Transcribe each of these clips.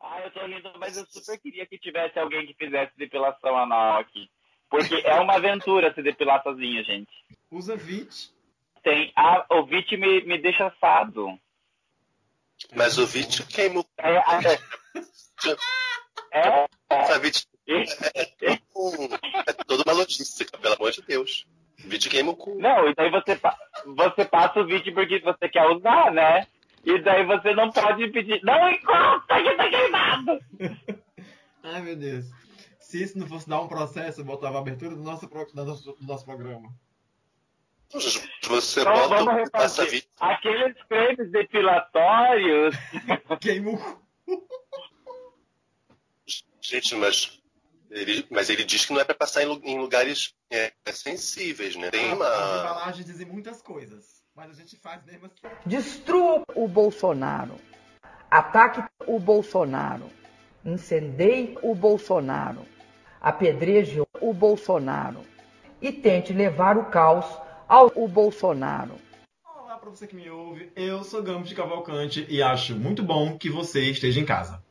Ah, eu tô rindo, mas eu super queria que tivesse alguém que fizesse depilação anal aqui. Porque é uma aventura se depilar sozinho, gente. Usa VIT. Tem. Ah, o VIT me, me deixa assado. Mas o VIT queima o. É, é, é, é, A VIT é, é toda uma logística, pelo amor de Deus. VIT queima o cu. Não, e daí você, você passa o VIT porque você quer usar, né? E daí você não pode pedir. Não encosta que tá queimado! Ai, meu Deus. Se isso não fosse dar um processo, eu botava a abertura do nosso, do nosso, do nosso programa. Você Então bota vamos refazer. Aqueles cremes depilatórios. Cu. Gente, mas ele, mas ele diz que não é pra passar em, lu- em lugares é, sensíveis, né? Tem As uma. embalagens dizem muitas coisas, mas a gente faz mesmo assim. Destrua o Bolsonaro. Ataque o Bolsonaro. Incendeie o Bolsonaro. Apedreje o Bolsonaro. E tente levar o caos ao o Bolsonaro. Olá para você que me ouve, eu sou Gamos de Cavalcante e acho muito bom que você esteja em casa.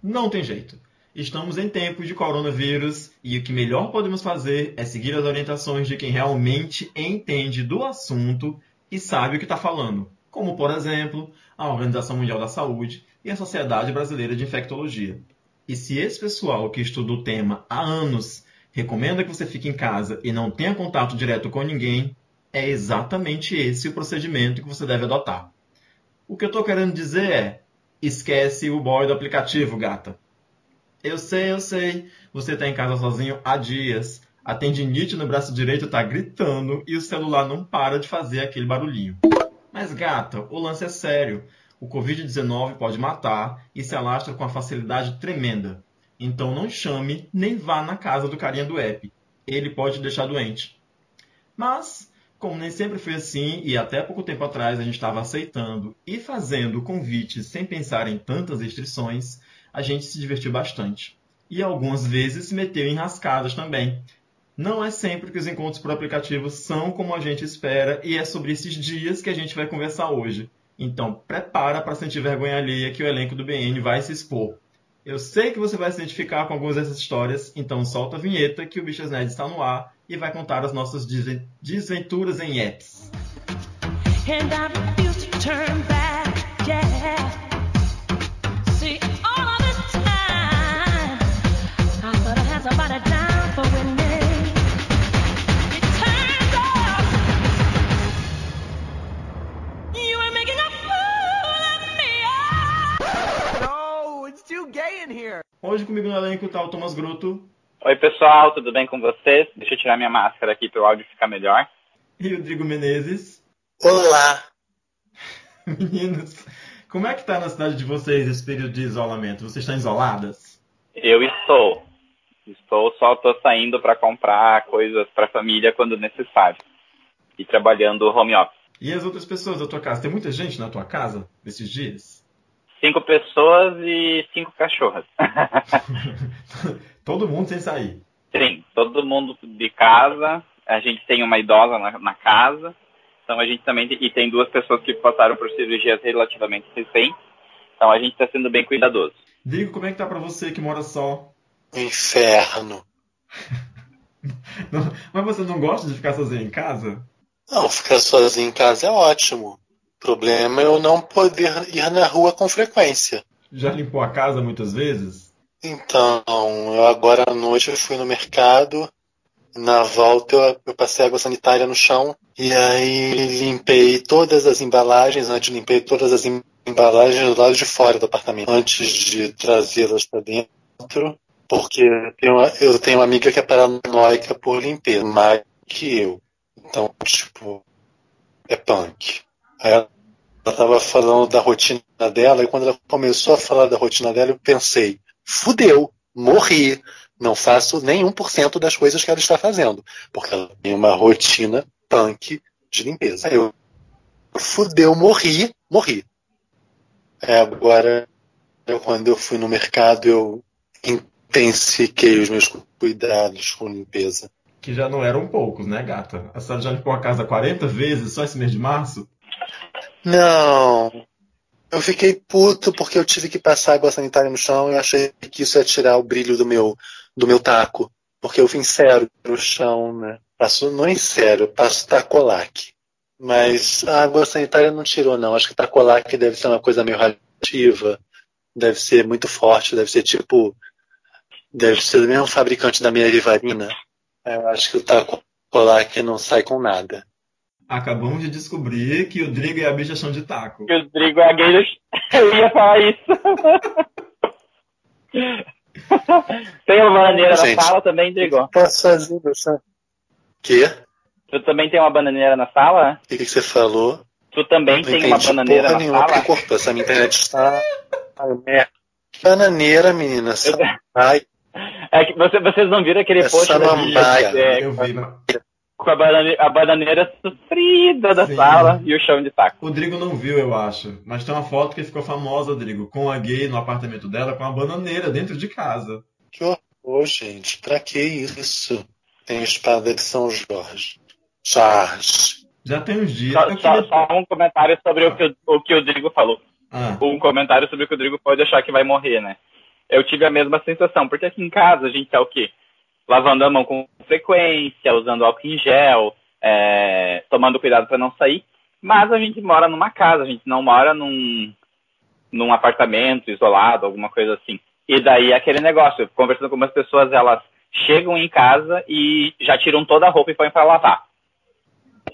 Não tem jeito. Estamos em tempos de coronavírus e o que melhor podemos fazer é seguir as orientações de quem realmente entende do assunto e sabe o que está falando, como, por exemplo, a Organização Mundial da Saúde e a Sociedade Brasileira de Infectologia. E se esse pessoal que estuda o tema há anos recomenda que você fique em casa e não tenha contato direto com ninguém, é exatamente esse o procedimento que você deve adotar. O que eu estou querendo dizer é: esquece o boy do aplicativo, gata. Eu sei, eu sei, você está em casa sozinho há dias. A tendinite no braço direito está gritando e o celular não para de fazer aquele barulhinho. Mas, gata, o lance é sério. O Covid-19 pode matar e se alastra com uma facilidade tremenda. Então não chame nem vá na casa do carinha do app. Ele pode deixar doente. Mas, como nem sempre foi assim, e até pouco tempo atrás a gente estava aceitando e fazendo convites sem pensar em tantas restrições, a gente se divertiu bastante. E algumas vezes se meteu em rascadas também. Não é sempre que os encontros por aplicativo são como a gente espera, e é sobre esses dias que a gente vai conversar hoje. Então, prepara para sentir vergonha alheia que o elenco do BN vai se expor. Eu sei que você vai se identificar com algumas dessas histórias, então solta a vinheta que o Bichas Nerd está no ar e vai contar as nossas desven- desventuras em apps. And Hoje comigo no elenco está o Thomas Gruto Oi, pessoal, tudo bem com vocês? Deixa eu tirar minha máscara aqui para o áudio ficar melhor. e o Rodrigo Menezes. Olá! Meninos, como é que tá na cidade de vocês esse período de isolamento? Vocês estão isoladas? Eu estou. Estou, só estou saindo para comprar coisas para a família quando necessário. E trabalhando home office. E as outras pessoas da tua casa? Tem muita gente na tua casa nesses dias? Cinco pessoas e cinco cachorras. Todo mundo sem sair. Sim, todo mundo de casa. A gente tem uma idosa na, na casa. Então a gente também tem, e tem duas pessoas que passaram por cirurgias relativamente recentes. Então a gente está sendo bem cuidadoso. Digo, como é que tá pra você que mora só? Inferno. Não- mas você não gosta de ficar sozinho em casa? Não, ficar sozinho em casa é ótimo. Problema é eu não poder ir na rua com frequência. Já limpou a casa muitas vezes? Então, eu agora à noite eu fui no mercado. Na volta eu, eu passei água sanitária no chão. E aí limpei todas as embalagens. Antes limpei todas as em- embalagens do lado de fora do apartamento. Antes de trazê-las para dentro. Porque eu tenho, uma, eu tenho uma amiga que é paranoica por limpeza. Mais que eu. Então, tipo, é punk. Aí ela ela tava falando da rotina dela. E quando ela começou a falar da rotina dela, eu pensei fudeu, morri, não faço nem 1% das coisas que ela está fazendo, porque ela tem uma rotina punk de limpeza. Aí eu, fudeu, morri, morri. É, agora, eu, quando eu fui no mercado, eu intensifiquei os meus cuidados com limpeza. Que já não eram poucos, né, gata? A senhora já limpou a casa 40 vezes só esse mês de março? Não, Eu fiquei puto porque eu tive que passar água sanitária no chão e achei que isso ia tirar o brilho do meu, do meu taco. Porque eu vim sério no chão, né? Passo, não em sério, passo tacolac. Mas a água sanitária não tirou, não. Acho que tacolac deve ser uma coisa meio radioativa. Deve ser muito forte, deve ser tipo. Deve ser do mesmo fabricante da minha rivarina. Eu acho que o tacolac não sai com nada. Acabamos de descobrir que o Drigo e a bicha são de taco. Que o Drigo é gay. do- Eu ia falar isso. tem uma bananeira na Gente. sala também, Drigo? Posso fazer chão? Quê? Tu também tem uma bananeira na sala? O que, que você falou? Tu também Não tem uma bananeira na nenhuma, sala? cortou. Essa minha internet está. Bananeira, menina. Ai, É que você- vocês não viram aquele Essa post. Bia, é, Eu vi, mas com a, banane- a bananeira sofrida da Sim. sala e o chão de taco. o Drigo não viu, eu acho. Mas tem uma foto que ficou famosa, Drigo, com a gay no apartamento dela com a bananeira dentro de casa. que horror, gente. Pra que isso? Tem espada de São Jorge. Charles. Já tem uns dias. Só, eu só- queria- só um comentário sobre o que, o- o que o Drigo falou. Ah, Um comentário sobre o que o Drigo pode achar que vai morrer, né? Eu tive a mesma sensação, porque aqui em casa a gente tá o quê? Lavando a mão com frequência, usando álcool em gel, é, tomando cuidado para não sair. Mas a gente mora numa casa, a gente não mora num, num apartamento isolado, alguma coisa assim. E daí aquele negócio, conversando com algumas pessoas, elas chegam em casa e já tiram toda a roupa e põem para lavar.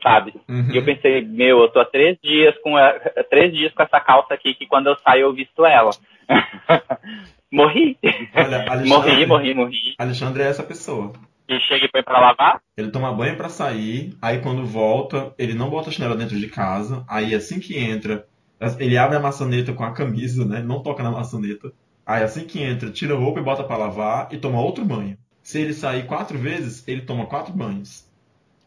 Sabe? uhum. E eu pensei, meu, eu tô há três dias com a- três dias com essa calça aqui que quando eu saio eu visto ela. morri. Olha, morri, morri, morri. Alexandre é essa pessoa. E chega e põe pra lavar. Ele toma banho pra sair, aí quando volta, ele não bota a chinela dentro de casa, aí assim que entra, ele abre a maçaneta com a camisa, né? Não toca na maçaneta. Aí assim que entra, tira a roupa e bota pra lavar e toma outro banho. Se ele sair quatro vezes, ele toma quatro banhos.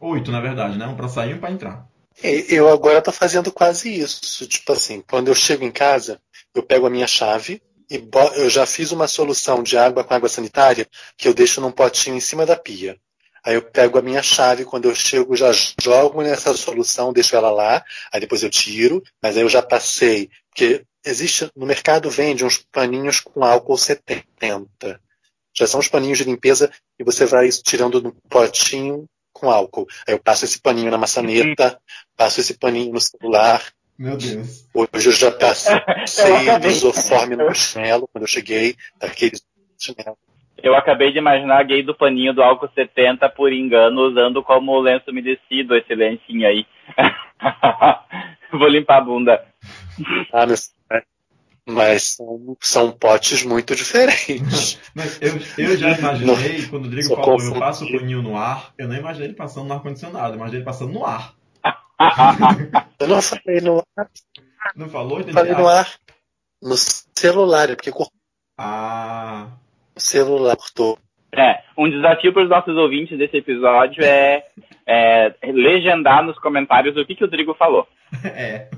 Oito, na verdade, né? Um pra sair e um pra entrar. E- Eu agora tô fazendo quase isso. Tipo assim, quando eu chego em casa, eu pego a minha chave e eu já fiz uma solução de água com água sanitária que eu deixo num potinho em cima da pia. Aí eu pego a minha chave, quando eu chego, já jogo nessa solução, deixo ela lá, aí depois eu tiro, mas aí eu já passei, porque existe, no mercado vende uns paninhos com álcool 70. Já são os paninhos de limpeza e você vai tirando no potinho com álcool. Aí eu passo esse paninho na maçaneta, passo esse paninho no celular. Meu Deus. Hoje eu já passei Eu acabei. isoforme no chinelo, quando eu cheguei, daquele chinelo. Eu acabei de imaginar a gay do paninho do álcool 70 por engano, usando como lenço umedecido esse lencinho aí. Vou limpar a bunda. Ah, meu mas são, são potes muito diferentes. Mas eu, eu já imaginei, quando o Drigo Só falou, eu confundi. passo o paninho no ar, eu não imaginei ele passando no ar-condicionado, eu imaginei ele passando no ar. Eu não falei no ar, Não falou? Entendi. falei no ar. No celular, é porque cortou Ah, o celular. Cortou. É, um desafio para os nossos ouvintes desse episódio é, é legendar nos comentários o que, que o Drigo falou. é.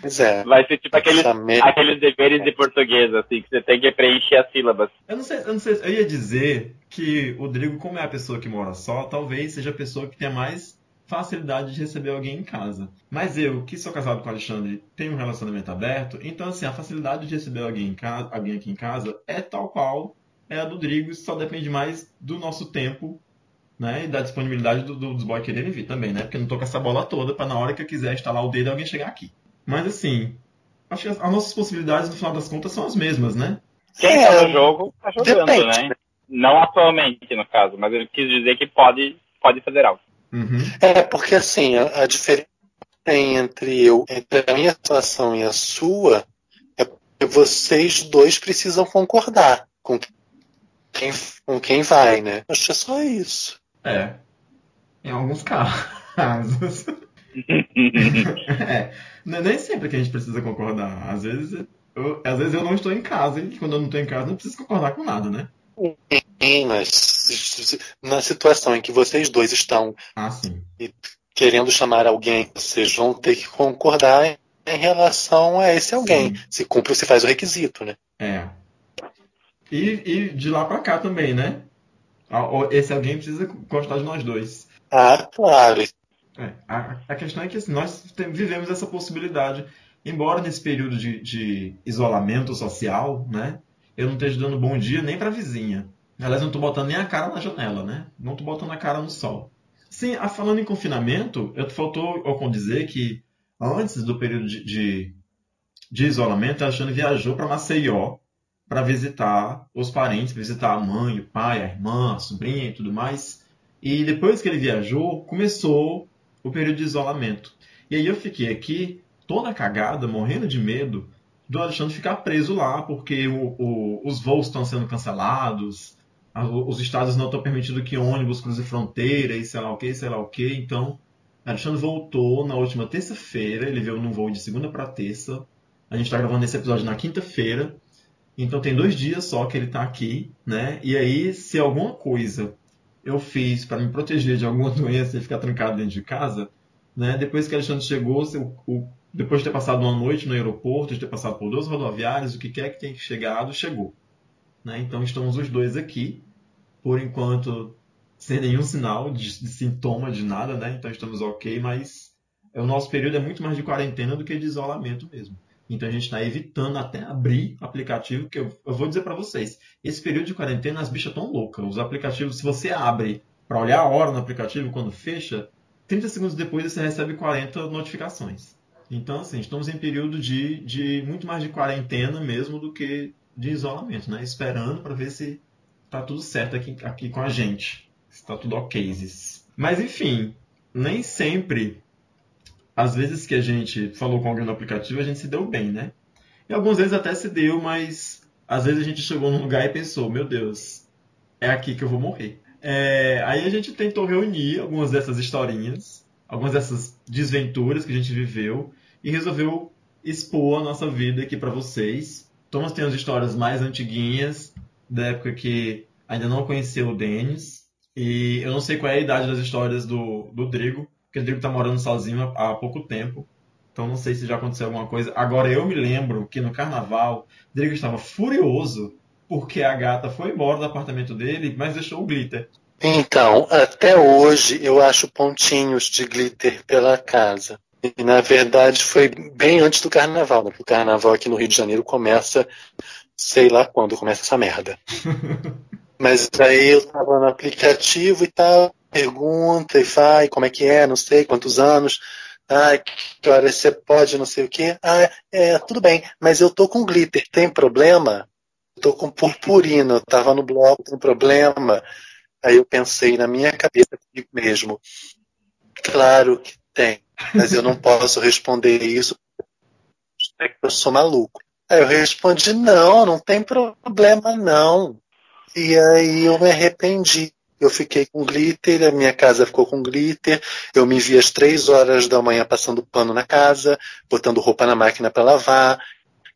Pois é. Vai ser tipo aqueles, aqueles deveres de português, assim, que você tem que preencher as sílabas. Eu não sei, eu não sei, eu ia dizer que o Drigo, como é a pessoa que mora só, talvez seja a pessoa que tenha mais facilidade de receber alguém em casa. Mas eu, que sou casado com o Alexandre, tenho um relacionamento aberto, então assim, a facilidade de receber alguém em casa, alguém aqui em casa é tal qual é a do Drigo, isso só depende mais do nosso tempo, né, e da disponibilidade do- do- dos boys quererem vir também, né? Porque eu não tô com essa bola toda pra na hora que eu quiser instalar o dedo alguém chegar aqui. Mas assim, acho que as, as nossas possibilidades no final das contas são as mesmas, né? Quem É, tá no jogo, tá jogando, depende, né? Não atualmente, no caso, mas ele quis dizer que pode, pode fazer algo. Uhum. É, porque assim, a, a diferença entre eu, entre a minha situação e a sua, é que vocês dois precisam concordar com quem, com quem vai, né? Acho que é só isso. É. Em alguns casos. é. Não é Nem sempre que a gente precisa concordar. Às vezes eu, às vezes eu não estou em casa e quando eu não estou em casa não preciso concordar com nada, né? Sim, mas na situação em que vocês dois estão Ah, querendo chamar alguém, vocês vão ter que concordar em, relação a esse alguém. Sim. Se cumpre ou se faz o requisito, né? É. E, e de lá pra cá também, né? Esse alguém precisa gostar de nós dois. Ah, claro. É, a, a questão é que assim, nós vivemos essa possibilidade embora nesse período de, de isolamento social, né, eu não esteja dando bom dia nem para a vizinha. Aliás, não estou botando nem a cara na janela, né? Não estou botando a cara no sol. Sim, a- falando em confinamento, eu faltou Ocon dizer que antes do período de, de, de isolamento, a Alexandre viajou para Maceió para visitar os parentes, visitar a mãe, o pai, a irmã, a sobrinha e tudo mais. E depois que ele viajou, começou o período de isolamento. E aí eu fiquei aqui toda cagada, morrendo de medo do Alexandre ficar preso lá, porque o- o- os voos estão sendo cancelados, os estados não estão permitindo que ônibus cruze fronteira e sei lá o que, sei lá o que. Então, Alexandre voltou na última terça-feira, ele veio num voo de segunda para terça. A gente está gravando esse episódio na quinta-feira. Então tem dois dias só que ele está aqui, né? E aí, se alguma coisa eu fiz para me proteger de alguma doença e ficar trancado dentro de casa, né? Depois que Alexandre chegou, o- o- depois de ter passado uma noite no aeroporto, de ter passado por duas rodoviárias, o que quer que tenha chegado, chegou. Né? Então estamos os dois aqui, por enquanto sem nenhum sinal de, de sintoma de nada, né? Então estamos ok, mas o nosso período é muito mais de quarentena do que de isolamento mesmo. Então a gente está evitando até abrir aplicativo, que eu, eu vou dizer para vocês, esse período de quarentena as bichas estão loucas. Os aplicativos, se você abre para olhar a hora no aplicativo quando fecha, 30 segundos depois você recebe 40 notificações. Então, assim, estamos em período de, de muito mais de quarentena mesmo do que de isolamento, né? Esperando para ver se tá tudo certo aqui, aqui com a gente. Se tá tudo ok. Mas, enfim, nem sempre, às vezes que a gente falou com alguém no aplicativo, a gente se deu bem, né? E algumas vezes até se deu, mas às vezes a gente chegou num lugar e pensou, meu Deus, é aqui que eu vou morrer. É, aí a gente tentou reunir algumas dessas historinhas, algumas dessas desventuras que a gente viveu e resolveu expor a nossa vida aqui para vocês. Thomas tem as histórias mais antiguinhas, da época que ainda não conheceu o Denis. E eu não sei qual é a idade das histórias do, do Drigo, porque o Drigo tá morando sozinho há, há pouco tempo. Então não sei se já aconteceu alguma coisa. Agora eu me lembro que no carnaval, o Drigo estava furioso porque a gata foi embora do apartamento dele, mas deixou o glitter. Então, até hoje eu acho pontinhos de glitter pela casa. E na verdade foi bem antes do carnaval, né? Porque o carnaval aqui no Rio de Janeiro começa, sei lá quando começa essa merda. Mas aí eu tava no aplicativo e tal, pergunta e vai, como é que é, não sei, quantos anos. Ah, que horas você pode, não sei o quê. Ah, é, tudo bem, mas eu tô com glitter, tem problema? Eu tô com purpurina, eu tava no bloco, tem problema? Aí eu pensei na minha cabeça comigo mesmo. Claro que tem, mas eu não posso responder isso porque eu sou maluco. Aí eu respondi, não, não tem problema não. E aí eu me arrependi. Eu fiquei com glitter, a minha casa ficou com glitter. Eu me vi às três horas da manhã passando pano na casa, botando roupa na máquina para lavar,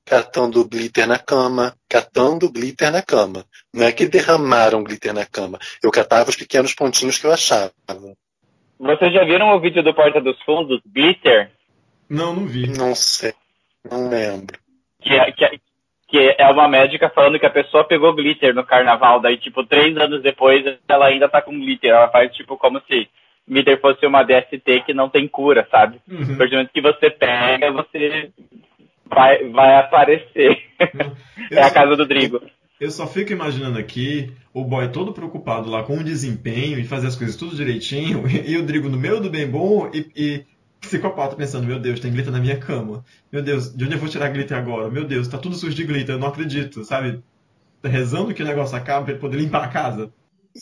catando glitter na cama, catando glitter na cama. Não é que derramaram glitter na cama. Eu catava os pequenos pontinhos que eu achava. Vocês já viram o vídeo do Porta dos Fundos, Glitter? Não, não vi. Não sei, não lembro. Que é, que, é, que é uma médica falando que a pessoa pegou glitter no carnaval, daí, tipo, três anos depois ela ainda tá com glitter. Ela faz, tipo, como se glitter fosse uma DST que não tem cura, sabe? Uhum. A partir do momento que você pega, você vai, vai aparecer. Eu é a casa do Drigo. Eu só fico imaginando aqui o boy todo preocupado lá com o desempenho e fazer as coisas tudo direitinho, e o Drigo no meio do bem bom e, e psicopata pensando, meu Deus, tem glitter na minha cama. Meu Deus, de onde eu vou tirar glitter agora? Meu Deus, tá tudo sujo de glitter, eu não acredito, sabe? Rezando que o negócio acabe pra ele poder limpar a casa.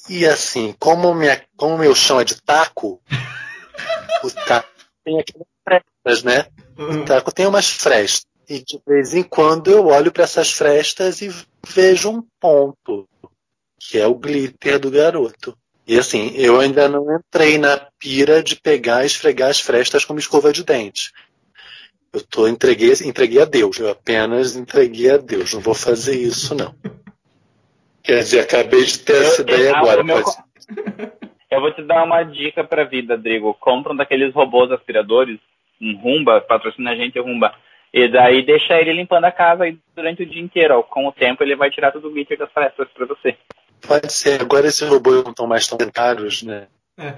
E assim, como, minha, como meu chão é de taco, o taco tem aquelas frestas, né? O taco tem umas frestas. E de vez em quando eu olho para essas frestas e vejo um ponto, que é o glitter do garoto. E assim, eu ainda não entrei na pira de pegar e esfregar as frestas como escova de dente. Eu tô, entreguei, entreguei a Deus. Eu apenas entreguei a Deus. Não vou fazer isso, não. Quer dizer, acabei de ter essa Eu- eu- ideia ah, agora. meu Eu vou te dar uma dica pra vida, Drigo. Compra um daqueles robôs aspiradores, um Rumba, patrocina a gente, Rumba. E daí deixa ele limpando a casa aí durante o dia inteiro. ó. Com o tempo ele vai tirar todo o glitter das frestas pra você. Pode ser. Agora esses robôs não estão mais tão caros, né?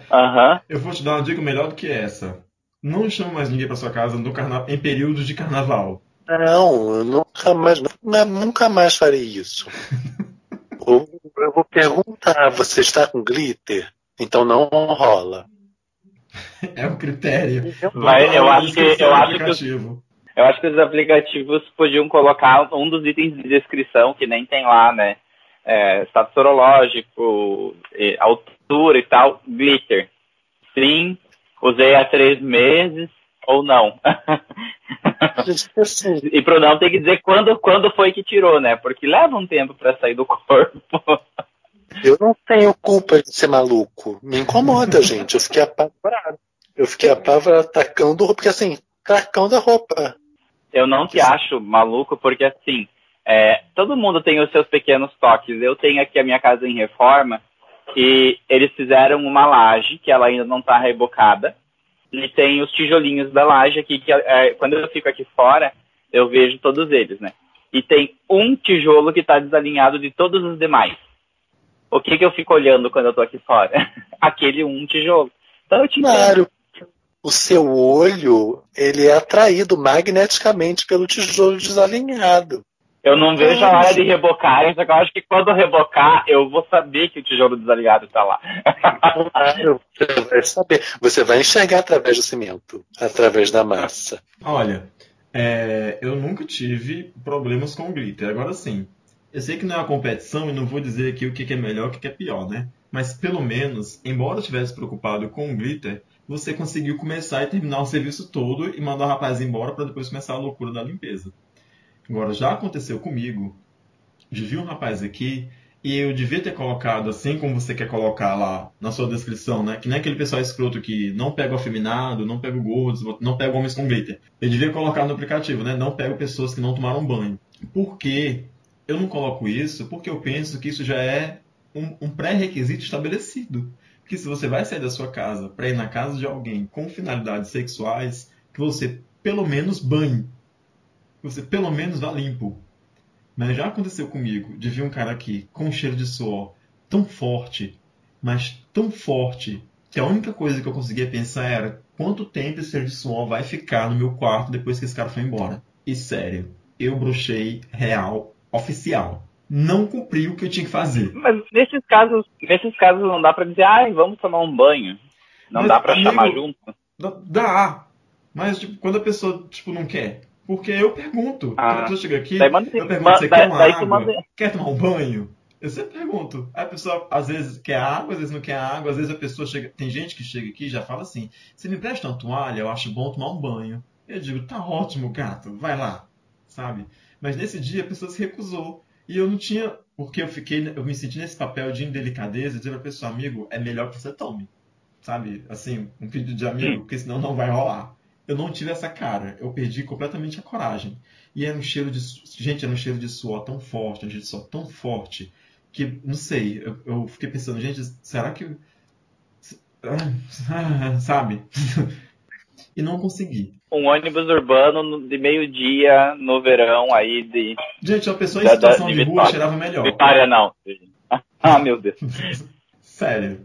Aham. Eu vou te dar uma dica melhor do que essa. Não chame mais ninguém para sua casa no carna... em períodos de carnaval. Não, eu nunca mais, nunca, nunca mais farei isso. eu, eu vou perguntar, você está com glitter? Então não rola. É um critério. Mas eu acho que- eu acho que- aplicativo. Eu acho que os aplicativos podiam colocar um dos itens de descrição que nem tem lá, né? É, status sorológico, altura e tal, glitter. Sim, usei há três meses ou não. E pro não tem que dizer quando, quando foi que tirou, né? Porque leva um tempo pra sair do corpo. eu não tenho culpa de ser maluco. Me incomoda, gente. Eu fiquei apavorado. Eu fiquei apavorado tacando roupa, porque assim, tacando a roupa. Eu não te acho maluco, porque assim, é, todo mundo tem os seus pequenos toques. Eu tenho aqui a minha casa em reforma e eles fizeram uma laje que ela ainda não está rebocada. E tem os tijolinhos da laje aqui, que é, quando eu fico aqui fora, eu vejo todos eles, né? E tem um tijolo que está desalinhado de todos os demais. O que, que eu fico olhando quando eu tô aqui fora? Aquele um tijolo. Então eu te entendo. O seu olho ele é atraído magneticamente pelo tijolo desalinhado. Eu não vejo a hora de rebocar, só que eu acho que quando eu rebocar, eu vou saber que o tijolo desaligado tá lá. Claro, você vai saber. Você vai enxergar através do cimento, através da massa. Olha, é, eu nunca tive problemas com glitter. Agora sim, eu sei que não é uma competição e não vou dizer aqui o que é melhor e o que que é pior, né? Mas pelo menos, embora eu estivesse preocupado com o glitter, você conseguiu começar e terminar o serviço todo e mandar o rapaz embora para depois começar a loucura da limpeza. Agora, já aconteceu comigo de um rapaz aqui e eu devia ter colocado assim como você quer colocar lá na sua descrição, né? Que nem aquele pessoal escroto que não pega o afeminado, não pega o gordo, não pega homens com glitter. Eu devia colocar no aplicativo, né? Não pego pessoas que não tomaram banho. Por quê? Eu não coloco isso porque eu penso que isso já é um, um pré-requisito estabelecido. Que se você vai sair da sua casa para ir na casa de alguém com finalidades sexuais, que você pelo menos banhe. Que você pelo menos vá limpo. Mas já aconteceu comigo de vir um cara aqui com um cheiro de suor tão forte, mas tão forte, que a única coisa que eu conseguia pensar era quanto tempo esse cheiro de suor vai ficar no meu quarto depois que esse cara foi embora. E sério, eu bruxei real, oficial. Não cumpri o que eu tinha que fazer. Mas nesses casos, nesses casos não dá pra dizer, ai, vamos tomar um banho. Não Mas, dá pra amigo, chamar junto. Dá- Dá, mas tipo, quando a pessoa tipo, não quer. Porque eu pergunto. Ah, quando a pessoa chega aqui, manda- eu pergunto, você quer uma água? manda- Quer tomar um banho? Eu sempre pergunto. Aí a pessoa às vezes quer água, às vezes não quer água, às vezes a pessoa chega. Tem gente que chega aqui e já fala assim: você me presta uma toalha, eu acho bom tomar um banho. Eu digo, tá ótimo, gato, vai lá, sabe? Mas nesse dia a pessoa se recusou. E eu não tinha. Porque eu fiquei. Eu me senti nesse papel de indelicadeza, dizer pra pessoa, amigo, é melhor que você tome. Sabe? Assim, um pedido de amigo, porque senão não vai rolar. Eu não tive essa cara. Eu perdi completamente a coragem. E era um cheiro de. Gente, era um cheiro de suor tão forte, um cheiro de suor tão forte, que, não sei, eu, eu fiquei pensando, gente, será que. Ah, Sabe? e não consegui. Um ônibus urbano no- de meio-dia no verão aí de. Gente, a pessoa em Da- da- situação de de rua cheirava melhor. Vitória não. Ah, meu Deus. Sério.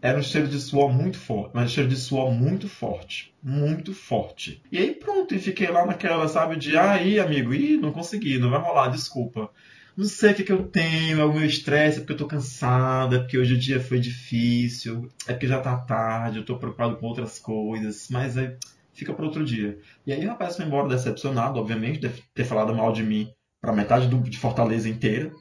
Era um cheiro de suor muito forte, mas um cheiro de suor muito forte. Muito forte. E aí pronto, e fiquei lá naquela, sabe, de ah, aí, amigo, ih, não consegui, não vai rolar, desculpa. Não sei o que, que eu tenho, é o meu estresse, é porque eu tô cansada, é porque hoje o dia foi difícil, é porque já tá tarde, eu tô preocupado com outras coisas, mas aí fica para outro dia. E aí o rapaz foi embora decepcionado, obviamente, deve ter falado mal de mim pra metade do, de Fortaleza inteira,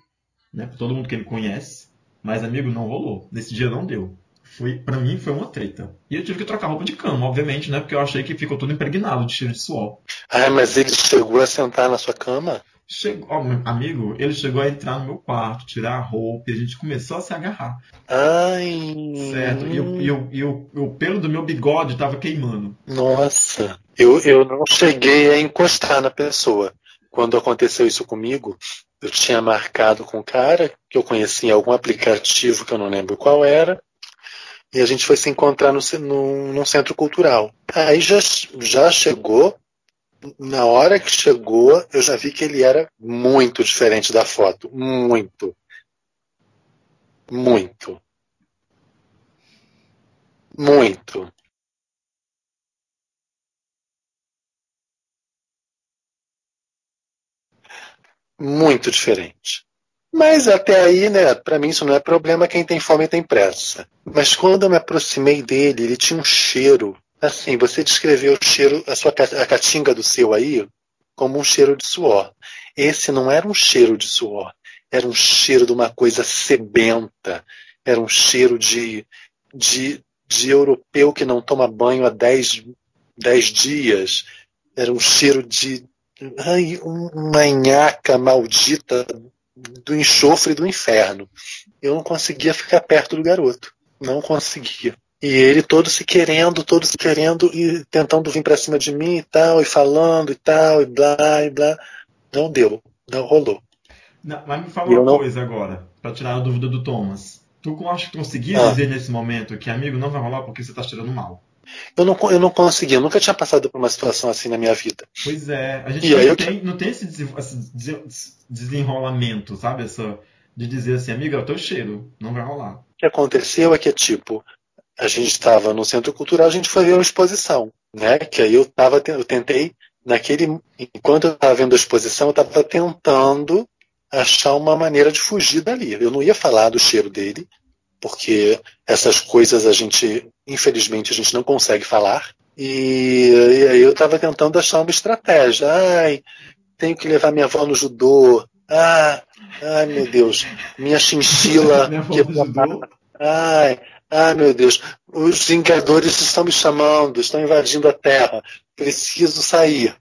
né, pra todo mundo que ele conhece. Mas, amigo, não rolou. Nesse dia não deu. Foi, pra mim foi uma treta. E eu tive que trocar roupa de cama, obviamente, né? Porque eu achei que ficou tudo impregnado de cheiro de suor. Ah, mas ele chegou a sentar na sua cama? Chegou, ó, meu amigo, ele chegou a entrar no meu quarto, tirar a roupa e a gente começou a se agarrar. Ai. Certo? E, o, e, o, e o, o pelo do meu bigode tava queimando. Nossa. Eu, eu não cheguei a encostar na pessoa. Quando aconteceu isso comigo, eu tinha marcado com um cara que eu conhecia em algum aplicativo que eu não lembro qual era. E a gente foi se encontrar no, num, num centro cultural. Aí já, já chegou na hora que chegou, eu já vi que ele era muito diferente da foto. Muito. Muito. Muito. Muito diferente. Mas até aí, né, para mim isso não é problema, quem tem fome tem pressa. Mas quando eu me aproximei dele, ele tinha um cheiro Assim, você descreveu o cheiro, a sua a caatinga do seu aí, como um cheiro de suor. Esse não era um cheiro de suor, era um cheiro de uma coisa sebenta, era um cheiro de, de, de europeu que não toma banho há 10 dias, era um cheiro de ai, uma nhaca maldita do enxofre do inferno. Eu não conseguia ficar perto do garoto. Não conseguia. E ele todo se querendo, todo se querendo e tentando vir para cima de mim e tal, e falando e tal, e blá, e blá. Não deu, não rolou. Não, mas me fala uma não... coisa agora, para tirar a dúvida do Thomas. Tu acha que conseguia ah. dizer nesse momento que amigo não vai rolar porque você tá tirando mal? Eu não, eu não consegui, eu nunca tinha passado por uma situação assim na minha vida. Pois é, a gente não, eu... tem, não tem esse, desenrolamento, sabe? Essa, de dizer assim, amiga, é o teu cheiro, não vai rolar. O que aconteceu é que, tipo, a gente estava no centro cultural, a gente foi ver uma exposição, né? Que aí eu tava, eu tentei, naquele, enquanto eu estava vendo a exposição, eu estava tentando achar uma maneira de fugir dali. Eu não ia falar do cheiro dele, porque essas coisas a gente, infelizmente, a gente não consegue falar. E, e aí eu estava tentando achar uma estratégia. Ai, tenho que levar minha avó no judô. Ah, ai meu Deus, minha chinchila. minha no judô? Ai, ai meu Deus, os vingadores estão me chamando, estão invadindo a Terra. Preciso sair.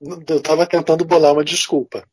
Eu estava tentando bolar uma desculpa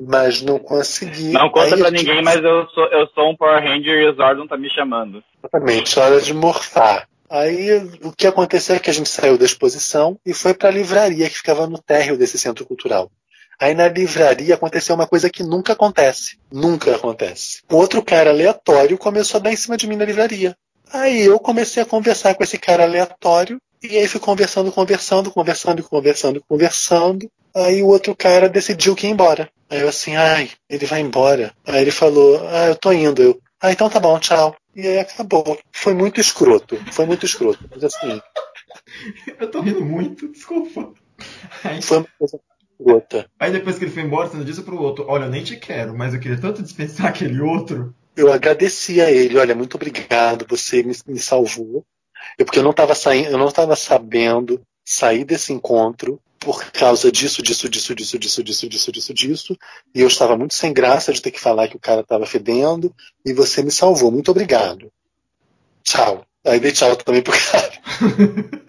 mas não consegui. Não conta pra ninguém, mas eu sou, eu sou um Power Ranger e o Zordon tá me chamando. Exatamente, hora de morfar. Aí o que aconteceu é que a gente saiu da exposição e foi para a livraria que ficava no térreo desse centro cultural. Aí na livraria aconteceu uma coisa que nunca acontece. Nunca acontece. Outro cara aleatório começou a dar em cima de mim na livraria. Aí eu comecei a conversar com esse cara aleatório e aí fui conversando, conversando, conversando, conversando, conversando. Aí o outro cara decidiu que ia embora. Aí eu assim, ai, ele vai embora. Aí ele falou, ah, eu tô indo. Eu, ah, então tá bom, tchau. E aí acabou. Foi muito escroto. Foi muito escroto. Mas assim. eu tô rindo muito, desculpa. Aí... Foi uma coisa escrota. Aí depois que ele foi embora, você não disse pro outro, olha, eu nem te quero, mas eu queria tanto dispensar aquele outro. Eu agradeci a ele, olha, muito obrigado, você me, me salvou. Eu, porque eu não estava saindo, eu não estava sabendo sair desse encontro por causa disso, disso, disso, disso, disso, disso, disso, disso, disso. E eu estava muito sem graça de ter que falar que o cara estava fedendo. E você me salvou. Muito obrigado. Tchau. Aí dei tchau também pro cara.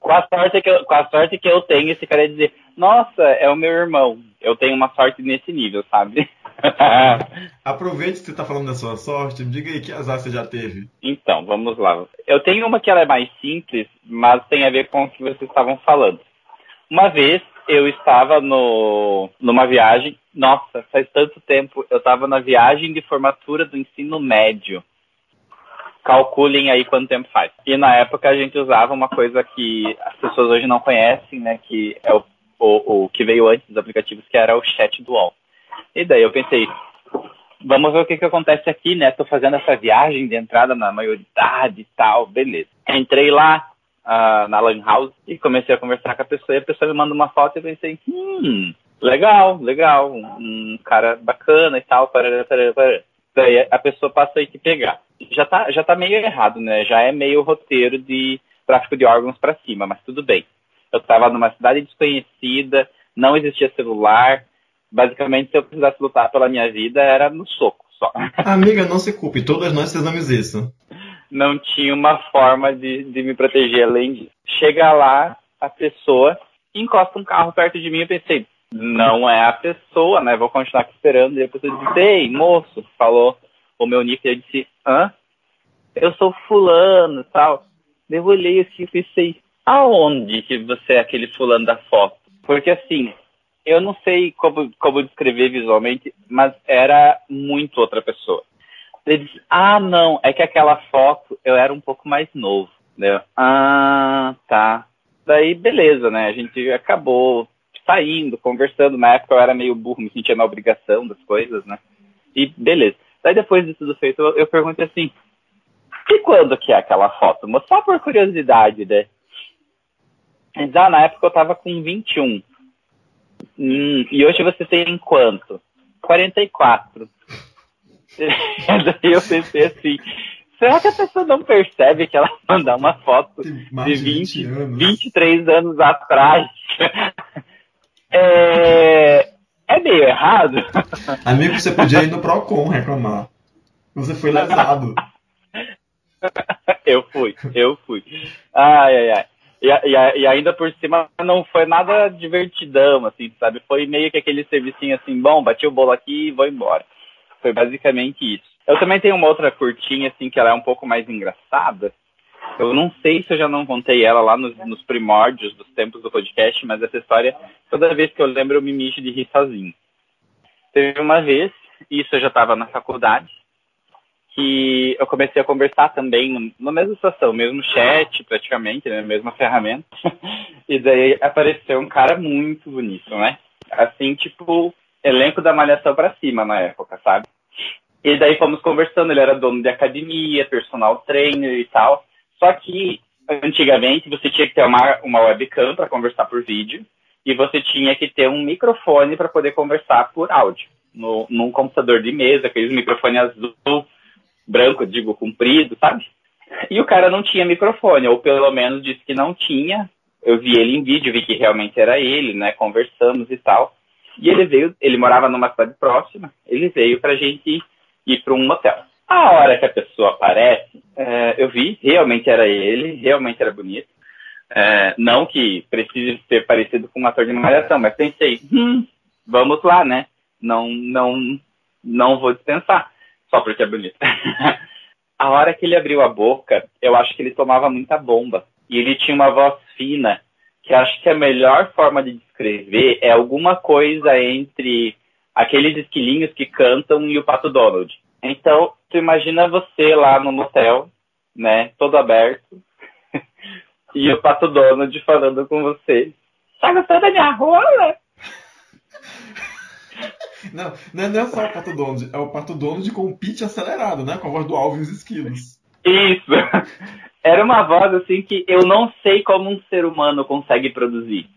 com, a sorte que eu, com a sorte que eu tenho, esse cara ia dizer, nossa, é o meu irmão. Eu tenho uma sorte nesse nível, sabe? Aproveite que você está falando da sua sorte, diga aí que azar você já teve. Então, vamos lá. Eu tenho uma que ela é mais simples, mas tem a ver com o que vocês estavam falando. Uma vez eu estava no, numa viagem, nossa, faz tanto tempo, eu estava na viagem de formatura do ensino médio. Calculem aí quanto tempo faz. E na época a gente usava uma coisa que as pessoas hoje não conhecem, né? Que é o, o, o que veio antes dos aplicativos, que era o chat do UOL. E daí eu pensei, vamos ver o que, que acontece aqui, né? Tô fazendo essa viagem de entrada na maioridade e tal, beleza. Entrei lá, uh, na Lan House e comecei a conversar com a pessoa e a pessoa me manda uma foto e eu pensei, hum, legal, legal, um, cara bacana e tal, parará, parará, parará. Daí a pessoa passa aí que pegar. Já tá, já tá meio errado, né? Já é meio roteiro de tráfico de órgãos para cima, mas tudo bem. Eu estava numa cidade desconhecida, não existia celular. Basicamente, se eu precisasse lutar pela minha vida, era no soco só. Amiga, não se culpe, todas nós fizemos isso não tinha uma forma de, de me proteger além disso. Chega lá, a pessoa encosta um carro perto de mim e pensei, não é a pessoa, né? Vou continuar esperando. E a pessoa disse, ei, moço, falou o meu nick, eu disse, hã? Eu sou fulano e tal. Eu olhei assim e pensei, aonde que você é aquele fulano da foto? Porque assim, eu não sei como, como descrever visualmente, mas era muito outra pessoa. Ele disse, ah, não, é que aquela foto eu era um pouco mais novo. Entendeu? Ah, tá. Daí, beleza, né? A gente acabou saindo, conversando. Na época eu era meio burro, me sentia na obrigação das coisas, né? E beleza. Daí depois de tudo feito, eu, eu perguntei assim, e quando que é aquela foto? Só por curiosidade, né? Ele ah, na época eu tava com 21. Hum, e hoje você tem quanto? 44. E daí eu pensei assim, será que a pessoa não percebe que ela mandar uma foto de de 20, 20 anos. 23 anos atrás? É, é meio errado. Amigo, você podia ir no Procon reclamar. Você foi lesado. eu fui, eu fui. Ai, ai, ai. E, e e ainda por cima não foi nada divertidão, assim, sabe? Foi meio que aquele servicinho assim, bom, bati o bolo aqui e vou embora. Foi basicamente isso. Eu também tenho uma outra curtinha, assim, que ela é um pouco mais engraçada. Eu não sei se eu já não contei ela lá nos, nos primórdios dos tempos do podcast, mas essa história, toda vez que eu lembro, eu me mijo de rir sozinho. Teve uma vez, isso eu já estava na faculdade, que eu comecei a conversar também na mesma situação, mesmo chat praticamente, né, mesma ferramenta. E daí apareceu um cara muito bonito, né? Assim, tipo, elenco da malhação pra cima na época, sabe? E daí fomos conversando, ele era dono de academia, personal trainer e tal. Só que antigamente você tinha que ter uma, uma webcam para conversar por vídeo e você tinha que ter um microfone para poder conversar por áudio. No, num computador de mesa, aqueles microfone azul, branco, digo, comprido, sabe? E o cara não tinha microfone, ou pelo menos disse que não tinha. Eu vi ele em vídeo, vi que realmente era ele, né? Conversamos e tal. E ele veio, ele morava numa cidade próxima, ele veio pra gente ir para um motel. A hora que a pessoa aparece, é, eu vi, realmente era ele, realmente era bonito. É, não que precise ser parecido com um ator de malhação, mas pensei, hum, vamos lá, né? Não, não, não vou dispensar, só porque é bonito. a hora que ele abriu a boca, eu acho que ele tomava muita bomba. E ele tinha uma voz fina, que acho que a melhor forma de descrever é alguma coisa entre aqueles esquilinhos que cantam e o Pato Donald. Então, tu imagina você lá no motel, né, todo aberto, e o Pato Donald falando com você. Tá gostando da minha rola? Não, não é- não é só o Pato Donald, é o Pato Donald com o pitch acelerado, né? Com a voz do Alvin e os esquilos. Isso. Era uma voz assim que eu não sei como um ser humano consegue produzir.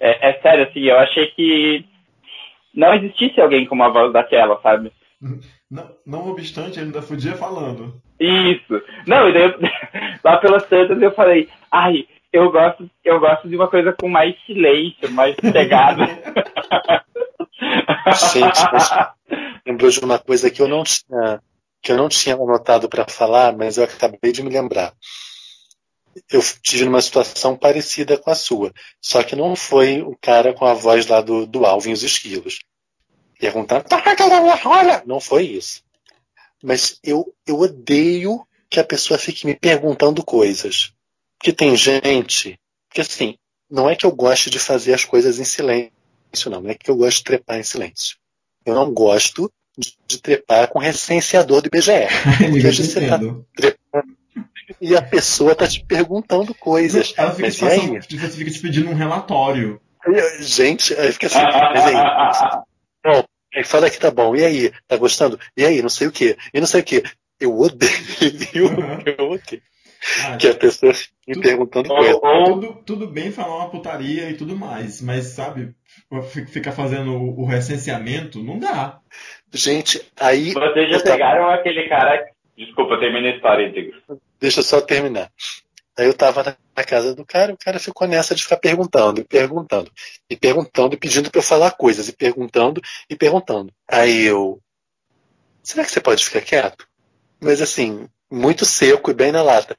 É, é sério, assim, eu achei que não existisse alguém com uma voz daquela, sabe? Não, não obstante, ele ainda fudia falando. Isso. Não, e daí eu, lá pelas tantas eu falei, ai, eu gosto, eu gosto de uma coisa com mais silêncio, mais pegada. Gente, mas lembrou de uma coisa que eu não tinha, que eu não tinha anotado para falar, mas eu acabei de me lembrar. Eu tive numa situação parecida com a sua, só que não foi o cara com a voz lá do, do Alvin e os esquilos. Perguntando, tá? Não foi isso. Mas eu, eu odeio que a pessoa fique me perguntando coisas. Porque tem gente. Porque assim, não é que eu goste de fazer as coisas em silêncio, não. Não é que eu gosto de trepar em silêncio. Eu não gosto de, de trepar com recenseador do IBGE. Eu te você tá entendo. E a pessoa tá te perguntando coisas. Ela fica, te passando, aí? você fica te pedindo um relatório. Gente, aí fica assim, mas aí, bom, aí fala que tá bom, e aí, tá gostando? E aí, não sei o que, e não sei o que. Eu odeio, eu odeio Ah, que a pessoa fique me Tudo- perguntando coisa. tudo, tudo bem falar uma putaria e tudo mais, mas sabe, fi- ficar fazendo o, recenseamento não dá. Gente, aí. Vocês já tava- pegaram aquele cara. Desculpa, a história, digo. Deixa eu só terminar. Aí eu tava na- casa do cara, o cara ficou nessa de ficar perguntando, e perguntando, e perguntando, e pedindo pra eu falar coisas, e perguntando, e perguntando. Aí eu. Será que você pode ficar quieto? Mas assim, muito seco e bem na lata.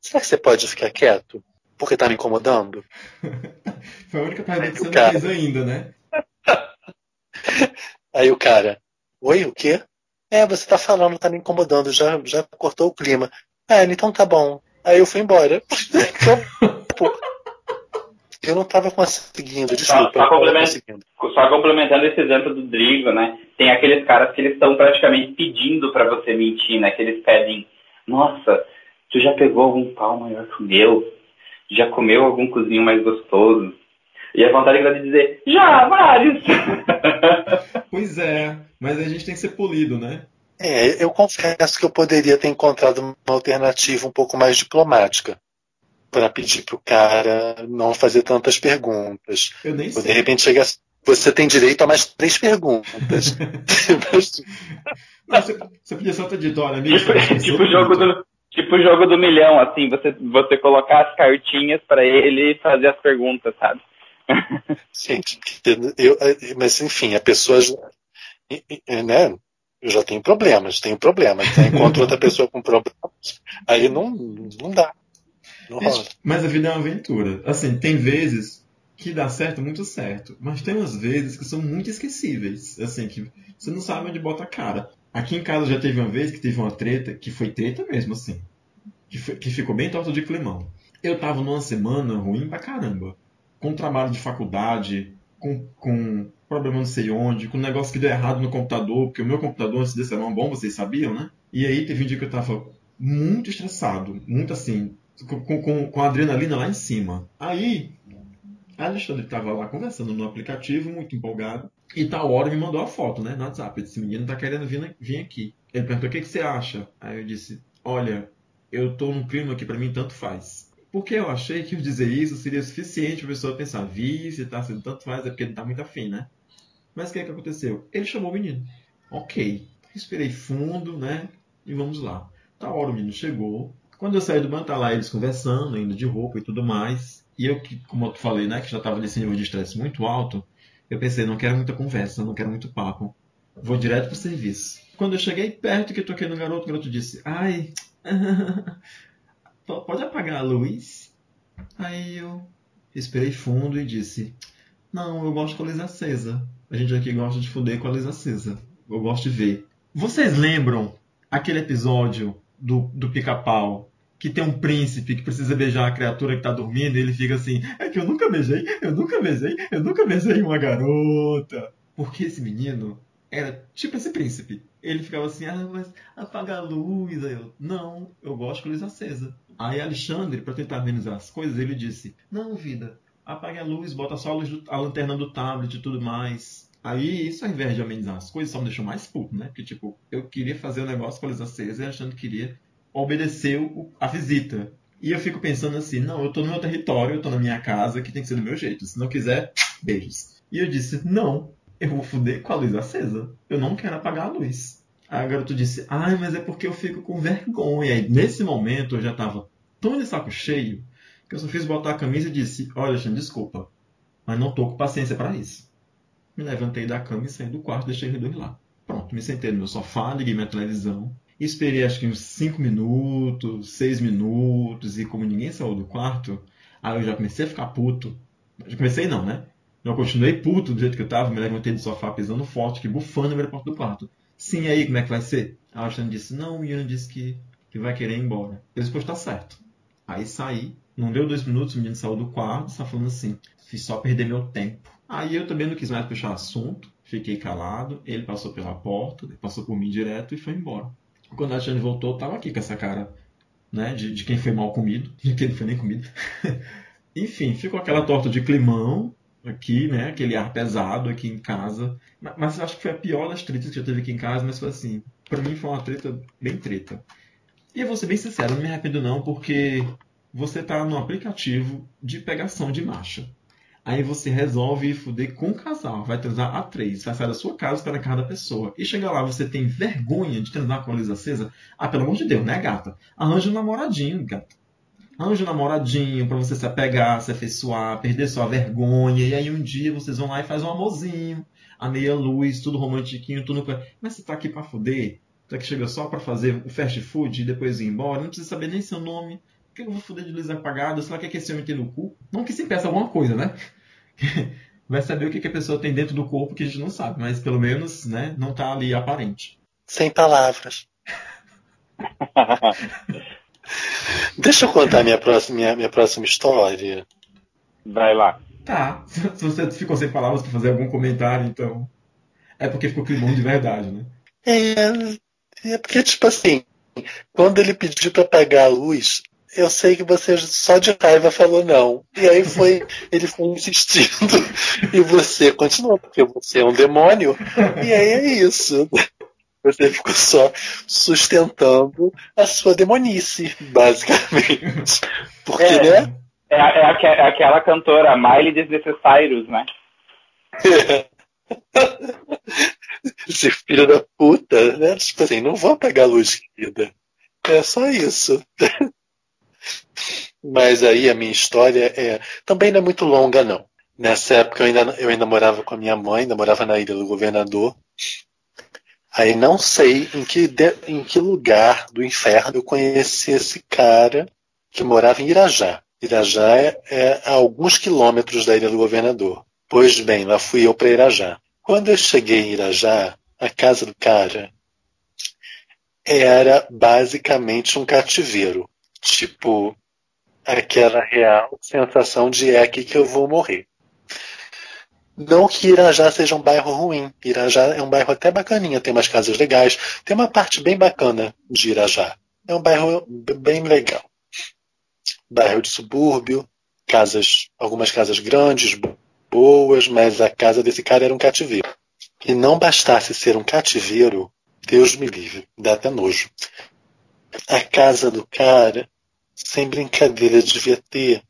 Será que você pode ficar quieto? Porque tá me incomodando? Foi a única pergunta que você não Cara. fez ainda, né? Aí o cara, oi, o quê? É, você tá falando, tá me incomodando, já, já cortou o clima. Ah, então tá bom. Aí eu fui embora. Eu não tava conseguindo, desculpa. Só tava complemento. conseguindo. Só complementando esse exemplo do Drigo, né? Tem aqueles caras que eles estão praticamente pedindo pra você mentir, né? Que eles pedem, nossa, tu já pegou algum pau maior que o meu? Já comeu algum cozinho mais gostoso? E a vontade de dizer, já, vários! Pois é, mas a gente tem que ser polido, né? É, eu confesso que eu poderia ter encontrado uma alternativa um pouco mais diplomática para pedir pro cara não fazer tantas perguntas. Eu nem Ou de sei. repente chegar assim, Você tem direito a mais três perguntas. Não, você, você podia só ter dito, olha, amigo. Tipo, você tipo o jogo do, tipo o jogo do milhão, assim, você, você colocar as cartinhas pra ele fazer as perguntas, sabe? Gente, eu, mas enfim, a pessoa. já- Né? Eu já tenho problemas, tenho problemas. Encontro outra pessoa com problemas, aí não, não dá. Mas a vida é uma aventura. Assim, tem vezes que dá certo, muito certo. Mas tem umas vezes que são muito esquecíveis. Assim, que você não sabe onde bota a cara. Aqui em casa já teve uma vez que teve uma treta, que foi treta mesmo, assim. Que, foi- que ficou bem torto de climão. Eu tava numa semana ruim pra caramba. Com trabalho de faculdade, com, com problema não sei onde, com um negócio que deu errado no computador, porque o meu computador antes desse era bom, vocês sabiam, né? E aí teve um dia que eu tava muito estressado, muito assim, com, com, com a adrenalina lá em cima. Aí, a Alexandre estava lá conversando no aplicativo, muito empolgado, e tal hora me mandou a foto, né, no WhatsApp. Esse menino tá querendo vir, vir aqui. Ele perguntou: o que, que você acha? Aí eu disse: olha, eu tô num clima que pra mim tanto faz. Porque eu achei que dizer isso seria suficiente pra pessoa pensar: vi, se tá sendo tanto faz, é porque não tá muito afim, né? Mas o que, que aconteceu? Ele chamou o menino. Ok. Respirei fundo, né? E vamos lá. Tá hora o menino chegou. Quando eu saí do banco, tá lá eles conversando, indo de roupa e tudo mais. E eu, que, como eu falei, né, que já tava nesse nível de estresse muito alto, eu pensei, não quero muita conversa, não quero muito papo. Vou direto pro serviço. Quando eu cheguei perto que eu toquei no garoto, o garoto disse, ai, po- pode apagar a luz? Aí eu respirei fundo e disse, não, eu gosto com a luz acesa. A gente aqui gosta de fuder com a luz acesa. Eu gosto de ver. Vocês lembram aquele episódio do, do pica-pau que tem um príncipe que precisa beijar a criatura que tá dormindo e ele fica assim: é que eu nunca beijei, eu nunca beijei, eu nunca beijei uma garota. Porque esse menino era tipo esse príncipe. Ele ficava assim: ah, mas apaga a luz. Aí eu: não, eu gosto com luz acesa. Aí Alexandre, para tentar amenizar as coisas, ele disse: não, vida, apague a luz, bota só a, luz do- a lanterna do tablet e tudo mais. Aí, isso ao invés de amenizar as coisas, só me deixou mais puto, né? Porque, tipo, eu queria fazer o negócio com a luz acesa e achando que queria obedecer o- a visita. E eu fico pensando assim, não, eu tô no meu território, eu tô na minha casa, que tem que ser do meu jeito. Se não quiser, beijos. E eu disse, não, eu vou fuder com a luz acesa. Eu não quero apagar a luz. Aí a garota disse, ai, mas é porque eu fico com vergonha. E nesse momento eu já tava tão de saco cheio que eu só fiz botar a camisa e disse, olha, Alexandre, desculpa, mas não tô com paciência pra isso. Me levantei da cama e saí do quarto, deixei ele dormir lá. Pronto, me sentei no meu sofá, liguei minha televisão, esperei acho que uns 5 minutos, 6 minutos, e como ninguém saiu do quarto, aí eu já comecei a ficar puto. Já comecei não, né? Eu continuei puto do jeito que eu tava, me levantei do sofá pisando forte, que bufando na porta do quarto. Sim, aí, como é que vai ser? A Alexandre disse, não, o menino disse que, que vai querer ir embora. Eu disse, pois tá certo. Aí saí, não deu dois minutos, o menino saiu do quarto, está falando assim, fiz só perder meu tempo. Aí eu também não quis mais puxar assunto, fiquei calado, ele passou pela porta, passou por mim direto e foi embora. Quando a Alexandre voltou, eu tava aqui com essa cara, né, de, de quem foi mal comido, de quem não foi nem comido. Enfim, ficou aquela torta de climão aqui, né, aquele ar pesado aqui em casa. Ma- Mas eu acho que foi a pior das tretas que já teve aqui em casa, mas foi assim, pra mim foi uma treta bem treta. E eu vou ser bem sincero, não me arrependo não, porque você tá no aplicativo de pegação de marcha. Aí você resolve fuder com o casal, vai transar a três, vai sair da sua casa para na casa da pessoa. E chega lá, você tem vergonha de transar com a luz acesa? Ah, pelo amor de Deus, né, gata? Arranja um namoradinho, gata. Arranja um namoradinho pra você se apegar, se afeiçoar, perder sua vergonha. E aí um dia vocês vão lá e faz um amorzinho, a meia luz, tudo romantiquinho, tudo. Mas você tá aqui pra fuder? Você que chega só pra fazer o fast food e depois ir embora? Não precisa saber nem seu nome. Por que eu vou fuder de luz apagada? Sei lá, quer que esse homem tem no cu? Não que se peça alguma coisa, né? Vai saber o que que a pessoa tem dentro do corpo que a gente não sabe, mas pelo menos, né, não tá ali aparente. Sem palavras. Deixa eu contar minha próxima, minha, minha próxima história. Vai lá. Tá, se você ficou sem palavras pra fazer algum comentário, então. É porque ficou climão de verdade, né? É, é porque, tipo assim, quando ele pediu pra apagar a luz, eu sei que você só de raiva falou não. E aí foi, ele foi insistindo e você continuou, porque você é um demônio. E aí é isso. Você ficou só sustentando a sua demonice, basicamente. Porque, É. né? É, é aque- é aquela cantora Miley Desnecessários, né? Esse filho da puta, né? Tipo assim, não vou pegar a luz, querida. É só isso. Mas aí a minha história é também não é muito longa, não. Nessa época eu ainda, eu ainda morava com a minha mãe, ainda morava na ilha do governador. Aí não sei em que, de, em que lugar do inferno eu conheci esse cara que morava em Irajá. Irajá é, é a alguns quilômetros da ilha do governador. Pois bem, lá fui eu para Irajá. Quando eu cheguei em Irajá, a casa do cara era basicamente um cativeiro. Tipo, aquela real sensação de é aqui que eu vou morrer. Não que Irajá seja um bairro ruim. Irajá é um bairro até bacaninha, tem umas casas legais, tem uma parte bem bacana de Irajá. É um bairro bem legal. Bairro de subúrbio, casas, algumas casas grandes, boas, mas a casa desse cara era um cativeiro. E não bastasse ser um cativeiro, Deus me livre, dá até nojo. A casa do cara, sem brincadeira, devia ter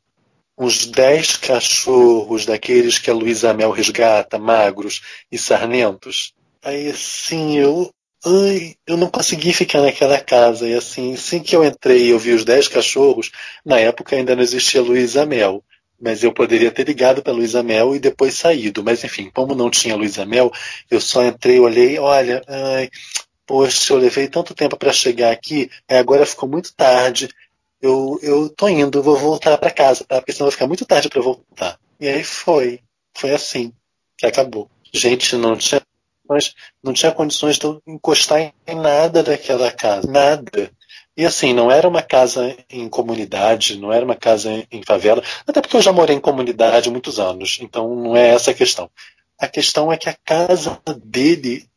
uns dez cachorros daqueles que a Luísa Mel resgata, magros e sarnentos. Aí assim, eu. Ai, eu não consegui ficar naquela casa. E assim, assim que eu entrei eu vi os dez cachorros, na época ainda não existia Luísa Mel. Mas eu poderia ter ligado para Luísa Mel e depois saído. Mas enfim, como não tinha Luísa Mel, eu só entrei, olhei, olha, ai, poxa, eu levei tanto tempo para chegar aqui, agora ficou muito tarde eu, eu tô indo, vou voltar para casa, tá? Porque senão vai ficar muito tarde para voltar. E aí foi. Foi assim que acabou. Gente, não tinha, não tinha condições de eu encostar em nada daquela casa. Nada. E assim, não era uma casa em comunidade, não era uma casa em favela, até porque eu já morei em comunidade muitos anos, então não é essa a questão. A questão é que a casa dele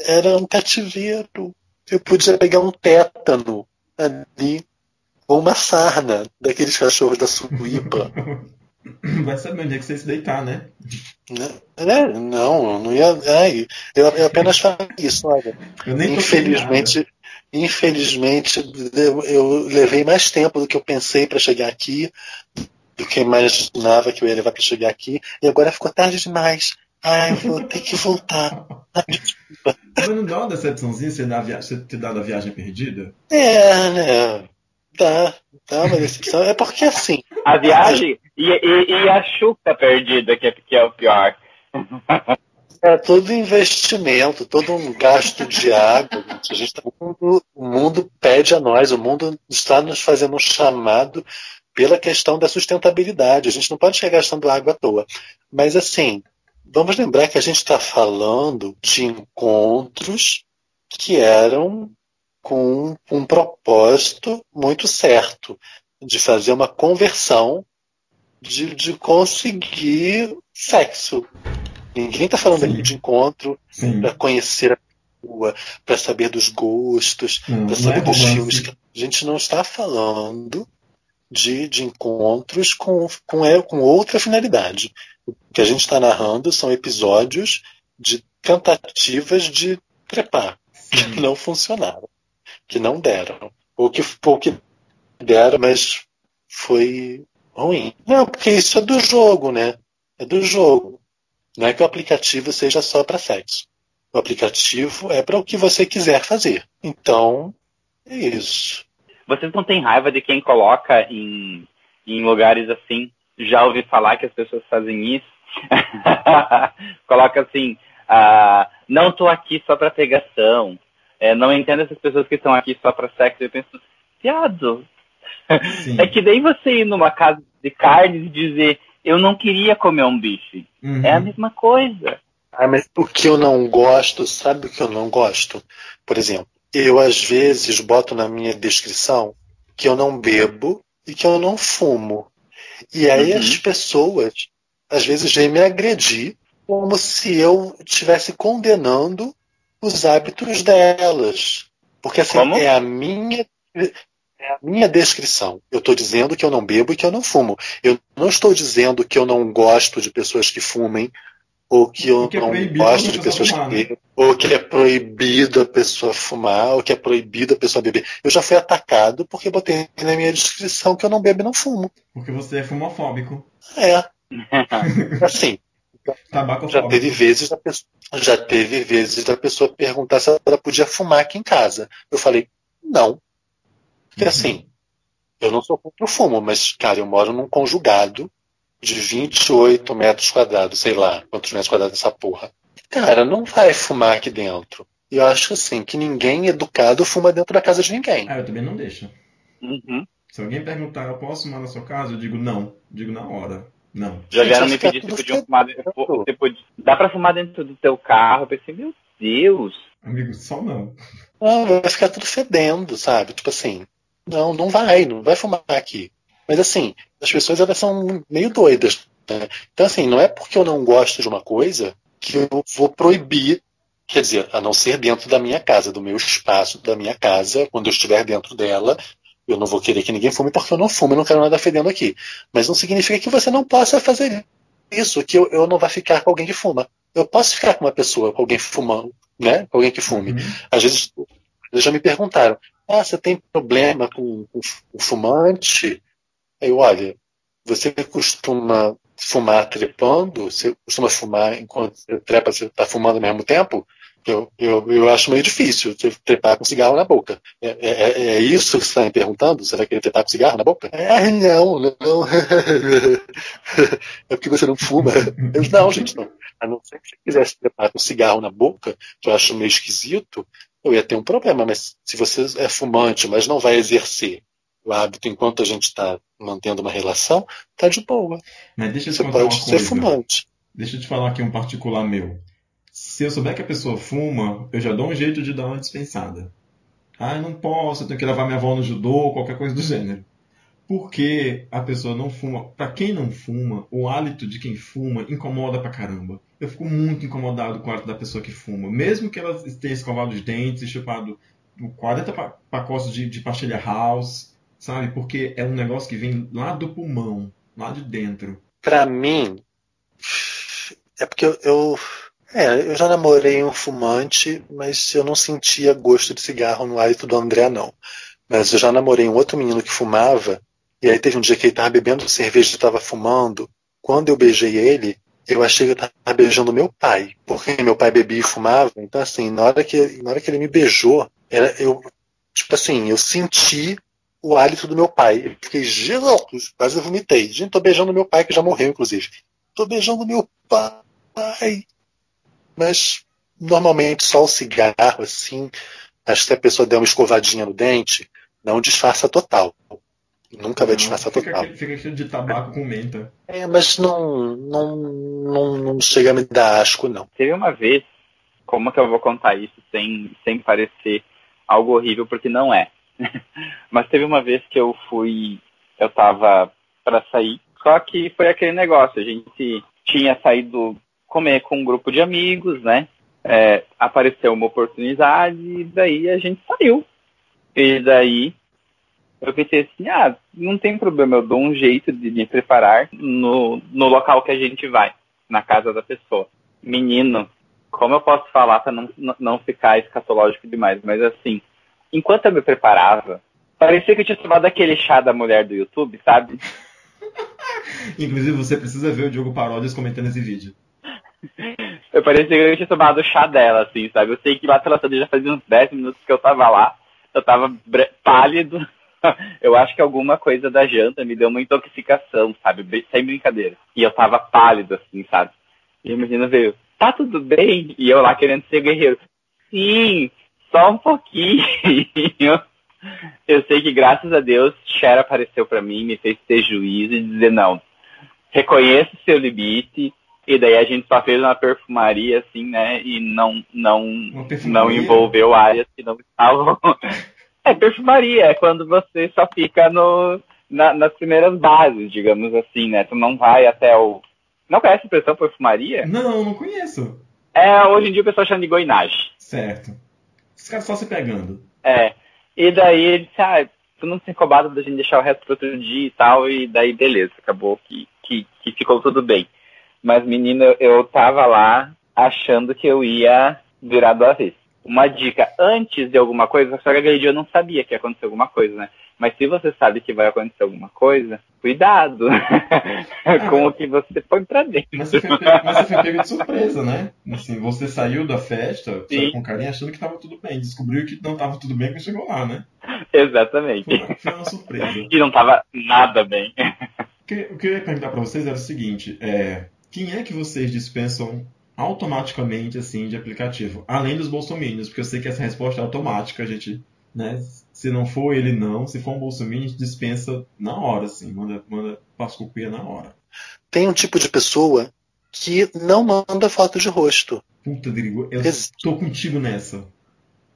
era um cativeiro. Eu podia pegar um tétano ali ou uma sarna daqueles cachorros da Suípa. Vai saber onde é que você se deitar, né? É, não, não ia. Ai, eu, eu apenas falei isso, olha. Infelizmente, infelizmente, eu, eu, levei mais tempo do que eu pensei para chegar aqui, do que eu imaginava que eu ia levar para chegar aqui, e agora ficou tarde demais. Ai, vou ter que voltar. Mas não dá uma decepçãozinha você ter dado a viagem perdida? É, né? Dá, dá uma decepção. É porque assim. A viagem e, e, e a chuta perdida, que é, que é o pior. É todo investimento, todo um gasto de água. A gente tá, o, mundo, o mundo pede a nós, o mundo está nos fazendo um chamado pela questão da sustentabilidade. A gente não pode chegar gastando água à toa. Mas assim, vamos lembrar que a gente está falando de encontros que eram com um propósito muito certo de fazer uma conversão de, de conseguir sexo. Ninguém está falando Sim. aqui de encontro para conhecer a pessoa, para saber dos gostos, para saber é dos filmes. A gente não está falando de, de encontros com, com, é, com outra finalidade. O que a gente está narrando são episódios de tentativas de trepar Sim. que não funcionaram que não deram. Ou que, ou que deram, mas foi ruim. Não, porque isso é do jogo, né? É do jogo. Não é que o aplicativo seja só para sexo. O aplicativo é para o que você quiser fazer. Então, é isso. Vocês não têm raiva de quem coloca em, em lugares assim? Já ouvi falar que as pessoas fazem isso. Coloca assim, ah, não estou aqui só para pegação. É, não entendo essas pessoas que estão aqui só para sexo. Eu penso, viado. É que daí você ir numa casa de carnes e dizer, eu não queria comer um bife. Uhum. É a mesma coisa. Ah, mas o que eu não gosto, sabe o que eu não gosto? Por exemplo, eu às vezes boto na minha descrição que eu não bebo e que eu não fumo. E aí uhum. as pessoas às vezes vêm me agredir como se eu estivesse condenando os hábitos delas. Porque assim, Como? é a minha é a minha descrição. Eu estou dizendo que eu não bebo e que eu não fumo. Eu não estou dizendo que eu não gosto de pessoas que fumem, ou que eu que é não gosto de pessoas fumar, que né? bebem, ou que é proibido a pessoa fumar, ou que é proibido a pessoa beber. Eu já fui atacado porque botei na minha descrição que eu não bebo e não fumo. Porque você é fumofóbico. É. assim, Já teve vezes da pessoa, já teve vezes da pessoa perguntar se ela podia fumar aqui em casa. Eu falei, não. Porque Uhum. assim, eu não sou contra o fumo, mas, cara, eu moro num conjugado de 28 metros quadrados, sei lá, quantos metros quadrados essa porra. Cara, não vai fumar aqui dentro. E eu acho assim, que ninguém educado fuma dentro da casa de ninguém. Ah, eu também não deixo. Uhum. Se alguém perguntar, eu posso fumar na sua casa? Eu digo não. Digo na hora. Não. Já vieram me ficar pedir se podiam fumar dentro. Você podia, dá pra fumar dentro do teu carro? Eu pensei, meu Deus. Amigo, só não. Não, vai ficar tudo fedendo, sabe? Tipo assim, não, não vai, não vai fumar aqui. Mas assim, as pessoas elas são meio doidas. né? Então assim, não é porque eu não gosto de uma coisa que eu vou proibir, quer dizer, a não ser dentro da minha casa, do meu espaço, da minha casa, quando eu estiver dentro dela, eu não vou querer que ninguém fume porque eu não fumo, eu não quero nada fedendo aqui. Mas não significa que você não possa fazer isso, que eu, eu não vá ficar com alguém que fuma. Eu posso ficar com uma pessoa, com alguém fumando, né? Com alguém que fume. Uhum. Às vezes eles já me perguntaram: ah, você tem problema com, com, com fumante? Aí eu, olha, você costuma fumar trepando? Você costuma fumar enquanto você trepa, você está fumando ao mesmo tempo? Eu, eu, eu acho meio difícil você trepar com cigarro na boca. É, é, é isso que você está me perguntando? Você vai querer trepar com cigarro na boca? Ah, não, não. é porque você não fuma. Eu, não, gente, não. A não ser que você quisesse trepar com cigarro na boca, que eu acho meio esquisito, eu ia ter um problema. Mas se você é fumante, mas não vai exercer o hábito enquanto a gente está mantendo uma relação, tá de boa. Mas deixa eu te Você pode ser coisa. fumante. Deixa eu te falar aqui um particular meu. Se eu souber que a pessoa fuma, eu já dou um jeito de dar uma dispensada. Ah, não posso, eu tenho que levar minha avó no judô, qualquer coisa do gênero. Porque a pessoa não fuma. Pra quem não fuma, o hálito de quem fuma incomoda pra caramba. Eu fico muito incomodado com o hálito da pessoa que fuma. Mesmo que ela tenha escovado os dentes e chupado 40 pa- pacotes de, de pastilha house, sabe? Porque é um negócio que vem lá do pulmão, lá de dentro. Pra mim, é porque eu, é, eu já namorei um fumante, mas eu não sentia gosto de cigarro no hálito do André, não. Mas eu já namorei um outro menino que fumava, e aí teve um dia que ele tava bebendo cerveja e tava fumando. Quando eu beijei ele, eu achei que eu tava beijando meu pai, porque meu pai bebia e fumava. Então, assim, na hora que, na hora que ele me beijou, era, eu, tipo assim, eu senti o hálito do meu pai. Eu fiquei, Jesus, quase eu vomitei. Gente, tô beijando meu pai, que já morreu, inclusive. Tô beijando meu pai. Mas, normalmente, só o cigarro, assim, acho que se a pessoa der uma escovadinha no dente, não disfarça total. Nunca vai disfarçar fica total. aquele, fica aquele de tabaco com menta. É, mas não, não, não, não chega a me dar asco, não. Teve uma vez, como que eu vou contar isso sem, sem parecer algo horrível, porque não é. Mas teve uma vez que eu fui, eu tava para sair, só que foi aquele negócio, a gente tinha saído comer com um grupo de amigos, né? É, apareceu uma oportunidade e daí a gente saiu. E daí eu pensei assim, ah, não tem problema, eu dou um jeito de me preparar no, no local que a gente vai, na casa da pessoa. Menino, como eu posso falar para não, não ficar escatológico demais, mas assim, enquanto eu me preparava, parecia que eu tinha tomado aquele chá da mulher do YouTube, sabe? Inclusive, você precisa ver o Diogo Paródias comentando esse vídeo. Eu parecia que eu tinha tomado chá dela, assim, sabe? Eu sei que lá pela já fazia uns 10 minutos que eu tava lá, eu tava pálido. Eu acho que alguma coisa da janta me deu uma intoxicação, sabe? Sem brincadeira. E eu tava pálido, assim, sabe? E a menina veio, tá tudo bem? E eu lá querendo ser guerreiro. Sim, só um pouquinho. Eu sei que graças a Deus, Cher apareceu pra mim, me fez ter juízo e dizer não. Reconheça o seu limite. E daí a gente só fez uma perfumaria, assim, né? E não, não, não envolveu áreas que não estavam. É perfumaria, é quando você só fica no, na- nas primeiras bases, digamos assim, né? Tu não vai até o. Não conhece a expressão perfumaria? Não, não conheço. É, hoje em dia o pessoal chama de goinagem. Certo. Os caras só se pegando. É. E daí ele disse, ah, tu não se incomodado da gente deixar o resto pro outro dia e tal, e daí beleza, acabou que, que, que ficou tudo bem. Mas, menino, eu- eu tava lá achando que eu ia virar do avesso. Uma dica, antes de alguma coisa, só que aquele dia eu não sabia que ia acontecer alguma coisa, né? Mas se você sabe que vai acontecer alguma coisa, cuidado com o que você põe pra dentro. Mas você, foi pego, mas você foi pego de surpresa, né? Assim, você saiu da festa Sim. com carinha achando que tava tudo bem. Descobriu que não tava tudo bem quando chegou lá, né? Exatamente. Foi, foi uma surpresa. E não tava nada bem. O que, o que eu ia perguntar pra vocês era o seguinte: é, quem é que vocês dispensam automaticamente assim de aplicativo? Além dos bolsominions, porque eu sei que essa resposta é automática, a gente, né? Se não for ele, não. Se for um bolsominion, a gente dispensa na hora, assim, manda, manda pascuquia na hora. Tem um tipo de pessoa que não manda foto de rosto. Puta, Drigo, eu Ex- tô contigo nessa.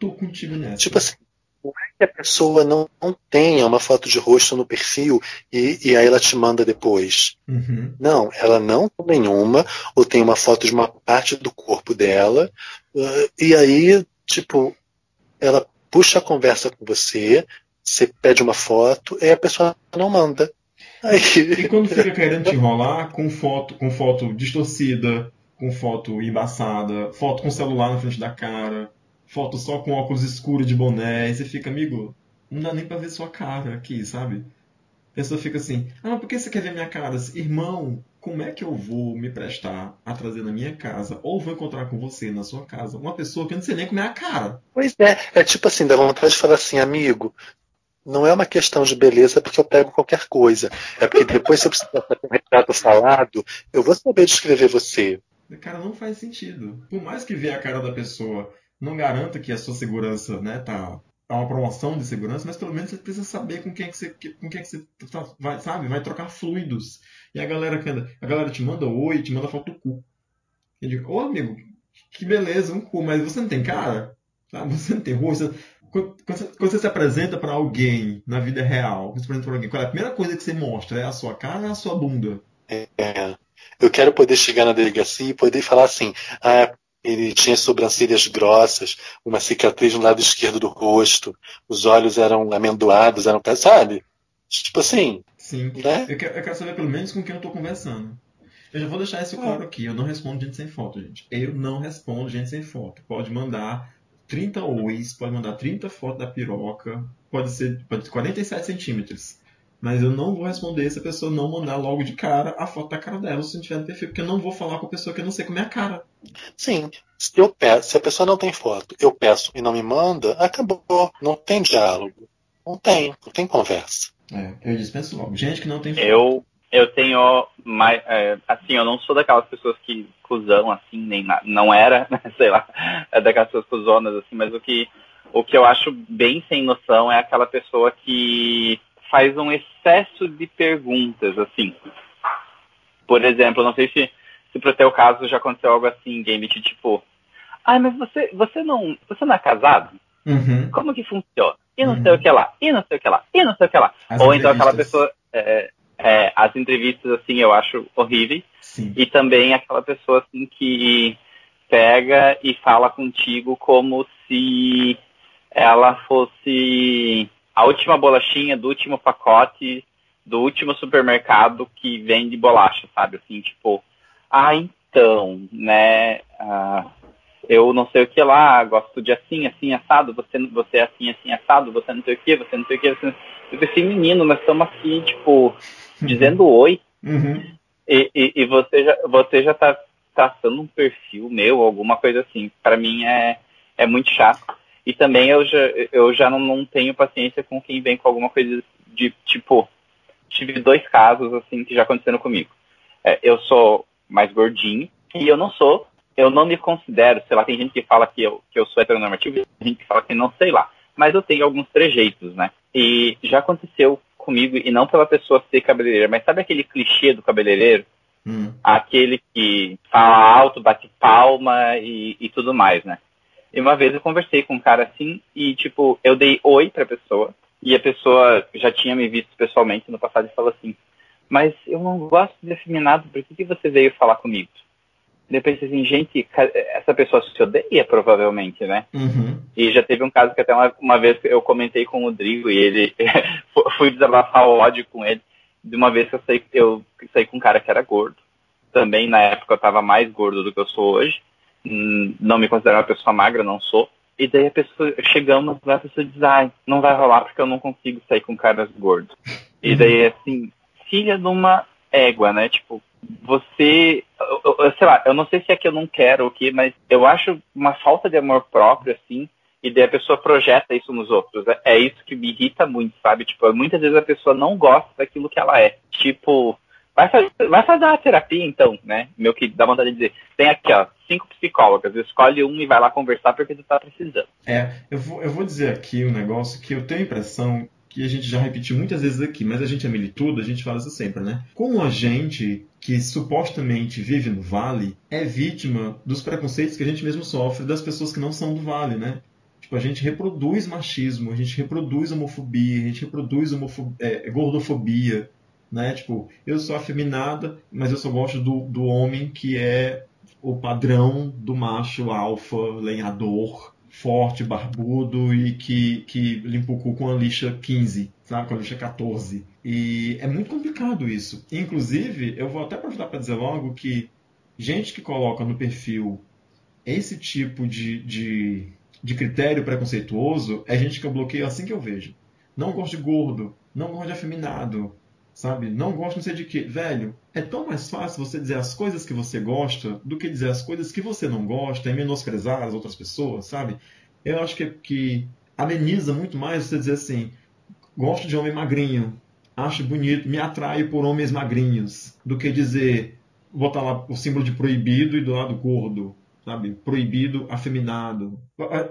Tô contigo nessa. Tipo assim, não é que a pessoa não, não tenha uma foto de rosto no perfil e, e aí ela te manda depois. Uhum. Não, ela não tem nenhuma, ou tem uma foto de uma parte do corpo dela, uh, e aí, tipo, ela puxa a conversa com você, você pede uma foto, e a pessoa não manda. Aí, E quando fica querendo te enrolar com foto, com foto distorcida, com foto embaçada, foto com celular na frente da cara, foto só com óculos escuros de boné, e você fica, amigo, não dá nem pra ver sua cara aqui, sabe? A pessoa fica assim, ah, por que você quer ver minha cara? Irmão, como é que eu vou me prestar a trazer na minha casa, ou vou encontrar com você na sua casa, uma pessoa que eu não sei nem como é a cara? Pois é, é tipo assim, dá vontade de falar assim, amigo, não é uma questão de beleza porque eu pego qualquer coisa. É porque depois, se eu precisar fazer um retrato falado, eu vou saber descrever você. Cara, não faz sentido. Por mais que ver a cara da pessoa não garanta que a sua segurança, né, tá é uma promoção de segurança, mas pelo menos você precisa saber com quem é que você, com quem é que você tá- vai, sabe, vai trocar fluidos. E a galera que anda, a galera te manda oi, te manda foto do cu. Eu digo, ô amigo, que beleza, um cu, mas você não tem cara? Sabe? Você não tem rosto. Quando, quando você, se apresenta para alguém na vida real, você se apresenta pra alguém, qual é a primeira coisa que você mostra? É a sua cara ou é a sua bunda? É, eu quero poder chegar na delegacia e poder falar assim, ah, ele tinha sobrancelhas grossas, uma cicatriz no lado esquerdo do rosto, os olhos eram amendoados, eram, sabe? Tipo assim, Sim. né? Eu quero, eu quero saber pelo menos com quem eu tô conversando. Eu já vou deixar isso claro aqui. Eu não respondo gente sem foto, gente. Eu não respondo gente sem foto. Pode mandar 30 ois, pode mandar 30 fotos da piroca, pode ser, pode ser 47 centímetros. Mas eu não vou responder se a pessoa não mandar logo de cara a foto da cara dela se não tiver no perfil, porque eu não vou falar com a pessoa que eu não sei como é a cara. Sim, se eu peço, se a pessoa não tem foto, eu peço e não me manda, acabou. Não tem diálogo. Não tem, não tem conversa. É, eu dispenso logo. Gente que não tem foto. Eu, eu tenho mais. é, assim, eu não sou daquelas pessoas que cuzão, assim, nem nada. Não era, sei lá, é daquelas pessoas cuzonas, assim, mas o que, o que eu acho bem sem noção é aquela pessoa que faz um excesso de perguntas, assim. Por exemplo, não sei se, se pro teu caso já aconteceu algo assim, game de tipo. Ai, mas você, você não. Você não é casado? Uhum. Como que funciona? E não Uhum. sei o que lá, e não sei o que lá, e não sei o que lá. As Ou então aquela pessoa. é, é, as entrevistas, assim, eu acho horríveis. Sim. E também aquela pessoa, assim, que pega e fala contigo como se ela fosse a última bolachinha do último pacote do último supermercado que vende bolacha, sabe? Assim, tipo, ah, então, né? ah, eu não sei o que lá, gosto de assim, assim, assado, você, você é assim, assim, assado, você não sei o que, você não sei o que. Você... Eu pensei, menino, nós estamos aqui, tipo, dizendo oi, Uhum. e, e, e você já, você já tá traçando um perfil meu, alguma coisa assim. Para mim é, é muito chato. E também eu já, eu já não, não tenho paciência com quem vem com alguma coisa de tipo. Tive dois casos assim que já aconteceram comigo. É, eu sou mais gordinho e eu não sou, eu não me considero, sei lá, tem gente que fala que eu, que eu sou heteronormativo, tem gente que fala que não sei lá. Mas eu tenho alguns trejeitos, né? E já aconteceu comigo, e não pela pessoa ser cabeleireira, mas sabe aquele clichê do cabeleireiro? Hum. aquele que fala alto, bate palma e, e tudo mais, né? E uma vez eu conversei com um cara assim e, tipo, eu dei oi pra pessoa e a pessoa já tinha me visto pessoalmente no passado e falou assim, mas eu não gosto de afeminado, por que, que você veio falar comigo? Eu pensei assim, gente, essa pessoa se odeia provavelmente, né? Uhum. E já teve um caso que até uma, uma vez eu comentei com o Rodrigo e ele fui desabafar o ódio com ele. De uma vez que eu saí, eu saí com um cara que era gordo. Também na época eu estava mais gordo do que eu sou hoje. Hum, Não me considero uma pessoa magra, não sou. E daí a pessoa, chegamos lá, a pessoa diz, ai, não vai rolar porque eu não consigo sair com caras gordos. E daí, assim, filha de uma égua, né? Tipo, você, eu, eu- sei lá, eu não sei se é que eu não quero o que, mas eu acho uma falta de amor próprio, assim, e daí a pessoa projeta isso nos outros. É, é isso que me irrita muito, sabe? Tipo, muitas vezes a pessoa não gosta daquilo que ela é. Tipo, vai fazer, vai fazer uma terapia então, né? Meu que dá vontade de dizer, tem aqui, ó, cinco psicólogas, escolhe um e vai lá conversar porque tu tá precisando. É, eu vou, eu vou dizer aqui um negócio que eu tenho a impressão que a gente já repetiu muitas vezes aqui, mas a gente é militudo, a gente fala isso sempre, né? Como a gente que supostamente vive no Vale é vítima dos preconceitos que a gente mesmo sofre das pessoas que não são do Vale, né? Tipo, a gente reproduz machismo, a gente reproduz homofobia, a gente reproduz é, gordofobia, né? Tipo, eu sou afeminada, mas eu só gosto do, do homem que é o padrão do macho alfa, lenhador, forte, barbudo e que, que limpa o cu com a lixa 15, sabe? Com a lixa 14. E é muito complicado isso. Inclusive, eu vou até aproveitar para dizer logo que gente que coloca no perfil esse tipo de, de, de critério preconceituoso é gente que eu bloqueio assim que eu vejo. Não gosto de gordo, não gosto de afeminado, sabe? Não gosto não sei de quê. Velho, é tão mais fácil você dizer as coisas que você gosta do que dizer as coisas que você não gosta e menosprezar as outras pessoas, sabe? Eu acho que, que ameniza muito mais você dizer assim: gosto de homem magrinho, acho bonito, me atraio por homens magrinhos, do que dizer, botar lá o símbolo de proibido e do lado gordo, sabe? Proibido, afeminado.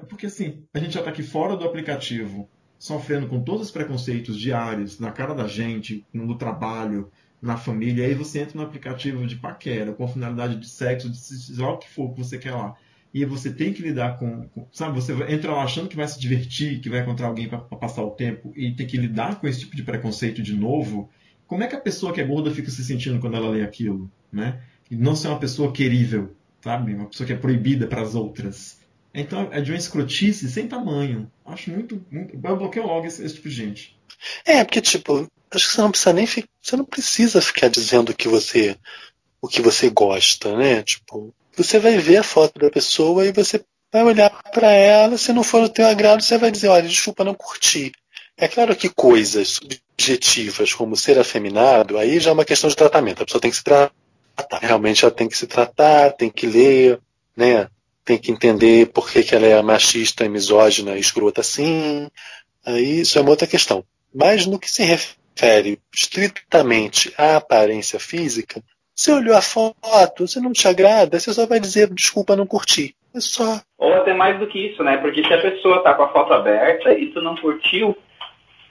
Porque assim, a gente já está aqui fora do aplicativo, sofrendo com todos os preconceitos diários, na cara da gente, no trabalho, na família, aí você entra no aplicativo de paquera, com finalidade de sexo, de sei lá o que for que você quer lá. E você tem que lidar com, com sabe, você entra lá achando que vai se divertir, que vai encontrar alguém para passar o tempo e tem que lidar com esse tipo de preconceito de novo. Como é que a pessoa que é gorda fica se sentindo quando ela lê aquilo, né? E não ser uma pessoa querível, sabe? Uma pessoa que é proibida para as outras. Então é de uma escrotice sem tamanho. Acho muito. muito eu bloqueio logo esse, esse tipo de gente. É, porque, tipo, acho que você não precisa nem fi- Você não precisa ficar dizendo o que você. o que você gosta, né? Tipo, você vai ver a foto da pessoa e você vai olhar pra ela, se não for do teu agrado, você vai dizer, olha, desculpa, não curti. É claro que coisas subjetivas, como ser afeminado, aí já é uma questão de tratamento. A pessoa tem que se tratar. Realmente ela tem que se tratar, tem que ler, né? Tem que entender por que, que ela é machista misógina escrota assim. Aí isso é uma outra questão. Mas no que se refere estritamente à aparência física, você olhou a foto, se não te agrada, você só vai dizer desculpa, não curti. É só. Ou até mais do que isso, né? Porque se a pessoa tá com a foto aberta e tu não curtiu,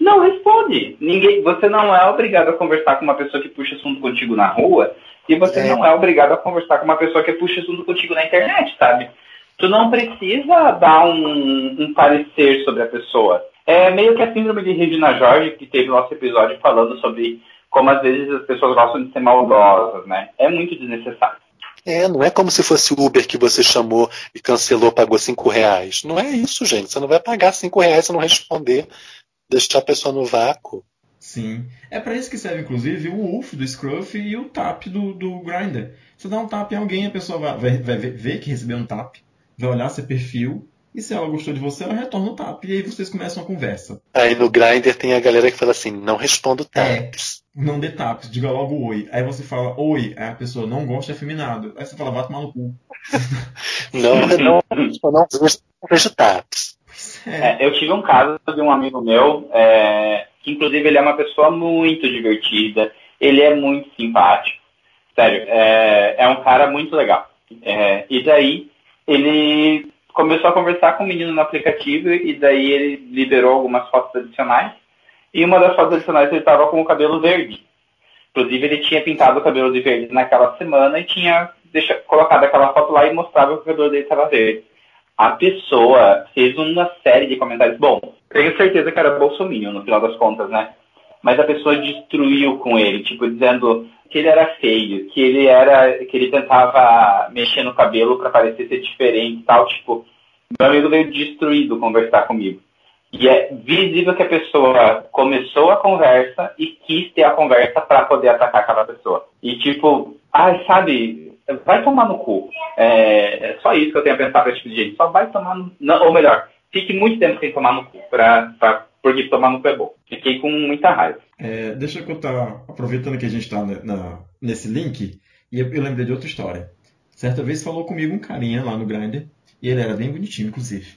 não responde. Ninguém, você não é obrigado a conversar com uma pessoa que puxa assunto contigo na rua e você É. não é obrigado a conversar com uma pessoa que puxa assunto contigo na internet, sabe? Tu não precisa dar um, um parecer sobre a pessoa. É meio que a síndrome de Regina Jorge, que teve nosso episódio falando sobre como às vezes as pessoas gostam de ser maldosas, né? É muito desnecessário. É, não é como se fosse o Uber que você chamou e cancelou, pagou cinco reais. Não é isso, gente. Você não vai pagar cinco reais se não responder, deixar a pessoa no vácuo. Sim. É para isso que serve, inclusive, o UF do Scruff e o TAP do, do Grindr. Você dá um tap em alguém, a pessoa vai, vai, vai ver, ver que recebeu um tap, vai olhar seu perfil, e se ela gostou de você, ela retorna o tap. E aí vocês começam a conversa. Aí no Grindr tem a galera que fala assim, não respondo É. taps. Não dê taps, diga logo oi. Aí você fala oi, aí a pessoa não gosta de afeminado. Aí você fala, vai tomar no cu. Não, não, eu não não vejo taps. É. É, eu tive um caso de um amigo meu, é, que inclusive ele é uma pessoa muito divertida, ele é muito simpático, sério, é, é um cara muito legal. É, e daí ele começou a conversar com o menino no aplicativo e daí ele liberou algumas fotos adicionais e uma das fotos adicionais ele estava com o cabelo verde. Inclusive ele tinha pintado o cabelo de verde naquela semana e tinha deixa, colocado aquela foto lá e mostrava que o cabelo dele estava verde a pessoa fez uma série de comentários. Bom, tenho certeza que era Bolsonaro no final das contas, né? Mas a pessoa destruiu com ele, tipo, dizendo que ele era feio, que ele era. que ele tentava mexer no cabelo para parecer ser diferente e tal, tipo, meu amigo veio destruído conversar comigo. E é visível que a pessoa começou a conversa e quis ter a conversa para poder atacar aquela pessoa. E tipo, ai, sabe, vai tomar no cu. É, é só isso que eu tenho a pensar pra esse tipo de gente. Só vai tomar no. Não, ou melhor, fique muito tempo sem tomar no cu, pra, porque tomar no cu é bom. Fiquei com muita raiva. É, deixa eu contar, aproveitando que a gente está nesse link, e eu, eu lembrei de outra história. Certa vez falou comigo um carinha lá no Grindr, e ele era bem bonitinho, inclusive.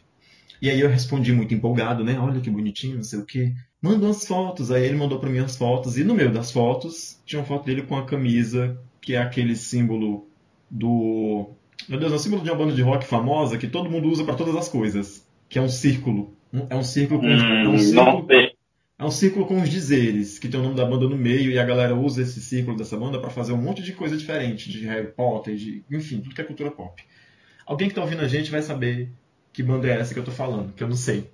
E aí eu respondi muito empolgado, né? Olha que bonitinho, não sei o quê. Manda umas fotos. Aí ele mandou para mim as fotos. E no meio das fotos tinha uma foto dele com a camisa, que é aquele símbolo do. Meu Deus, é um símbolo de uma banda de rock famosa que todo mundo usa para todas as coisas. Que é um círculo. É um círculo com. Hum, é um círculo, é um círculo com os dizeres, que tem o nome da banda no meio, e a galera usa esse círculo dessa banda para fazer um monte de coisa diferente, de Harry Potter, de, enfim, tudo que é cultura pop. Alguém que tá ouvindo a gente vai saber que banda é essa que eu tô falando, que eu não sei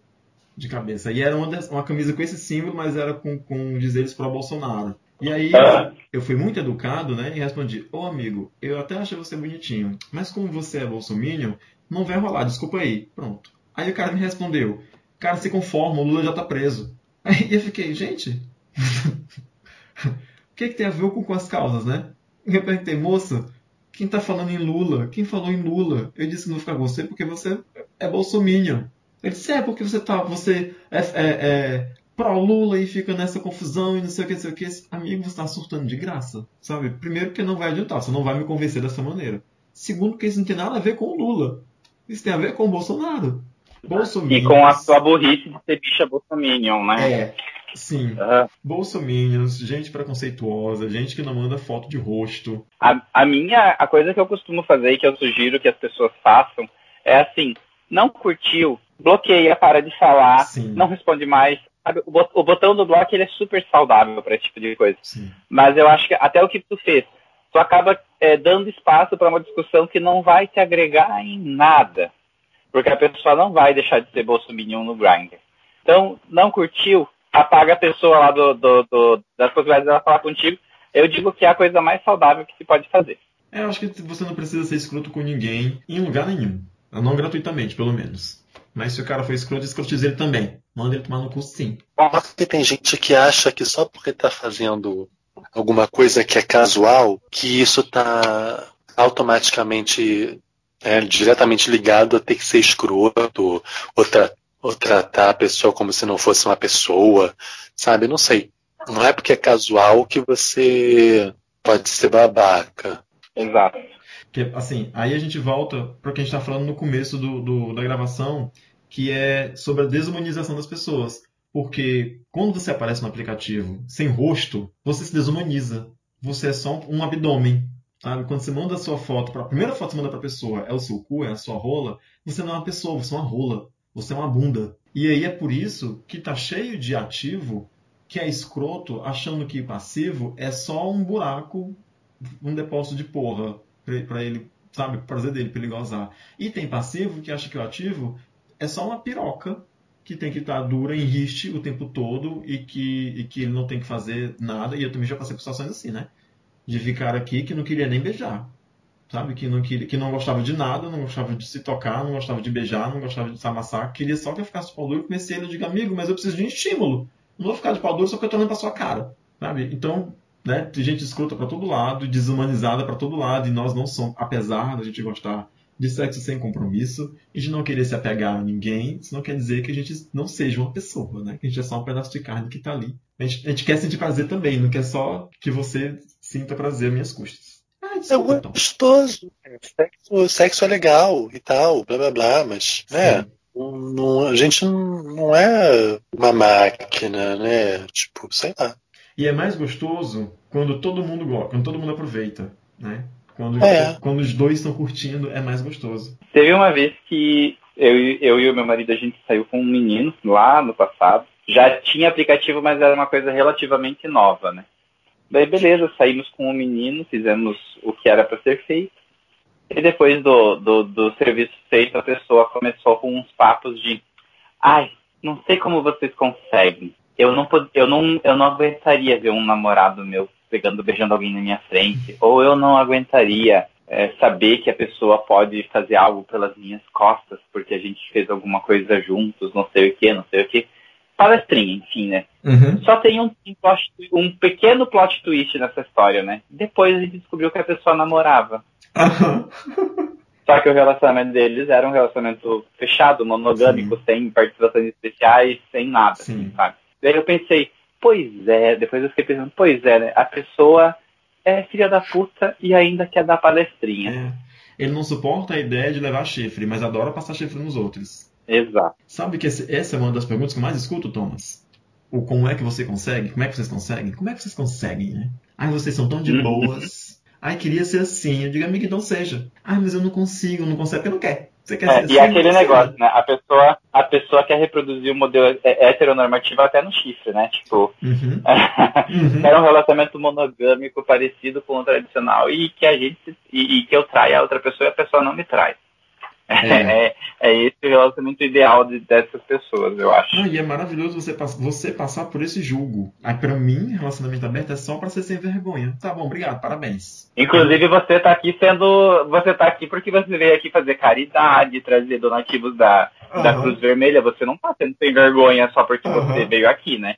de cabeça. E era uma, das- uma camisa com esse símbolo, mas era com, com dizeres pro Bolsonaro. E aí Ah. eu fui muito educado, né? E respondi: Ô amigo, eu até achei você bonitinho, mas como você é bolsominion, não vai rolar, desculpa aí. Pronto. Aí o cara me respondeu: Cara, se conforma, o Lula já tá preso. Aí eu fiquei: Gente, o que, que tem a ver com, as causas, né? E eu perguntei: Moça, quem tá falando em Lula? Quem falou em Lula? Eu disse: Não ficar com você porque você é bolsominion. Ele disse: É, porque você tá. Você é, é, é pró-Lula e fica nessa confusão e não sei o que, não sei o que. Amigo, você tá surtando de graça, sabe? Primeiro, porque não vai adiantar, você não vai me convencer dessa maneira. Segundo, porque isso não tem nada a ver com o Lula. Isso tem a ver com o Bolsonaro. Bolsominions. E com a sua burrice de ser bicha bolsominion, né? É, sim. Ah, Bolsominions, gente preconceituosa, gente que não manda foto de rosto. A, a minha, a coisa que eu costumo fazer e que eu sugiro que as pessoas façam é assim, não curtiu, bloqueia, para de falar, Sim. não responde mais. O botão do bloco ele é super saudável para esse tipo de coisa. Sim. Mas eu acho que até o que tu fez, tu acaba é, dando espaço para uma discussão que não vai te agregar em nada. Porque a pessoa não vai deixar de ser bolsominion no Grindr. Então, não curtiu, apaga a pessoa lá do, do- do- das possibilidades dela falar contigo. Eu digo que é a coisa mais saudável que se pode fazer. É, eu acho que você não precisa ser escroto com ninguém em lugar nenhum. Não gratuitamente, pelo menos. Mas se o cara for escroto, escrotize ele também. Manda ele tomar no cu sim. Porque tem gente que acha que só porque tá fazendo alguma coisa que é casual, que isso tá automaticamente é, diretamente ligado a ter que ser escroto, ou, tra- ou tratar a pessoa como se não fosse uma pessoa, sabe? Não sei. Não é porque é casual que você pode ser babaca. Exato. Que, assim, aí a gente volta para o que a gente está falando no começo do, do- da gravação, que é sobre a desumanização das pessoas. Porque quando você aparece no aplicativo sem rosto, você se desumaniza. Você é só um abdômen. Sabe? Quando você manda a sua foto, pra, a primeira foto que você manda para a pessoa é o seu cu, é a sua rola, você não é uma pessoa, você é uma rola. Você é uma bunda. E aí é por isso que tá cheio de ativo que é escroto, achando que passivo é só um buraco, um depósito de porra para ele, sabe, prazer dele, para ele gozar. E tem passivo que acha que o ativo é só uma piroca que tem que estar dura em riste o tempo todo e que, e que ele não tem que fazer nada. E eu também já passei por situações assim, né? De ficar aqui que não queria nem beijar. Sabe? Que não, queria, que não gostava de nada, não gostava de se tocar, não gostava de beijar, não gostava de se amassar. Queria só que eu ficasse pau duro comecei eu digo, amigo, mas eu preciso de um estímulo. Não vou ficar de pau duro só porque eu tô olhando pra sua cara. Sabe? Então, né, tem gente escrota pra todo lado, desumanizada pra todo lado, e nós não somos, apesar da gente gostar de sexo sem compromisso e de não querer se apegar a ninguém, isso não quer dizer que a gente não seja uma pessoa, né? Que a gente é só um pedaço de carne que tá ali. A gente, a gente quer sentir prazer também, não quer só que você sinta prazer às minhas custas. Ah, É desculpa, então. gostoso. Sexo, sexo é legal e tal, blá blá blá, mas, né? Sim. Não, a gente não, não é uma máquina, né? Tipo, sei lá. E é mais gostoso quando todo mundo gosta, quando todo mundo aproveita, né? Quando, É. quando os dois estão curtindo, é mais gostoso. Teve uma vez que eu, e- eu e o meu marido a gente saiu com um menino lá no passado. Já tinha aplicativo, mas era uma coisa relativamente nova, né? Daí beleza, saímos com o menino, fizemos o que era para ser feito. E depois do, do, do serviço feito, a pessoa começou com uns papos de ai, não sei como vocês conseguem. Eu não, pod- eu não, eu não aguentaria ver um namorado meu pegando, beijando alguém na minha frente. Ou eu não aguentaria é, saber que a pessoa pode fazer algo pelas minhas costas, porque a gente fez alguma coisa juntos, não sei o que, não sei o que. Palestrinha, enfim, né? Uhum. Só tem um, um plot- um pequeno plot twist nessa história, né? Depois a gente descobriu que a pessoa namorava. Aham. Só que o relacionamento deles era um relacionamento fechado, monogâmico, Sim. sem participações especiais, sem nada, Sim. assim, sabe? Daí eu pensei, pois é, depois eu fiquei pensando, pois é, né? A pessoa é filha da puta e ainda quer dar palestrinha. É. Ele não suporta a ideia de levar chifre, mas adora passar chifre nos outros. Exato. Sabe que esse- essa é uma das perguntas que eu mais escuto, Thomas? O como é que você consegue? Como é que vocês conseguem? Como é que vocês conseguem, né? Ai, vocês são tão de Uhum. boas. Ai, queria ser assim. Eu digo, amiga, então seja. Ai, mas eu não consigo, não consegue porque não quer. Você quer É, ser e assim, aquele negócio, né? A pessoa, a pessoa quer reproduzir o modelo é- heteronormativo até no chifre, né? Tipo, Uhum. Uhum. era um relacionamento monogâmico parecido com o tradicional e que a gente e, e que eu traia a outra pessoa e a pessoa não me trai. É. É, é esse o relacionamento ideal de- dessas pessoas, eu acho. Não, e é maravilhoso você, você passar por esse julgo. Aí, pra mim, relacionamento aberto é só pra ser sem vergonha. Tá bom, obrigado, parabéns. Inclusive você tá aqui sendo. Você tá aqui porque você veio aqui fazer caridade, trazer donativos da, da Aham. Cruz Vermelha. Você não tá sendo sem vergonha só porque Aham. você veio aqui, né?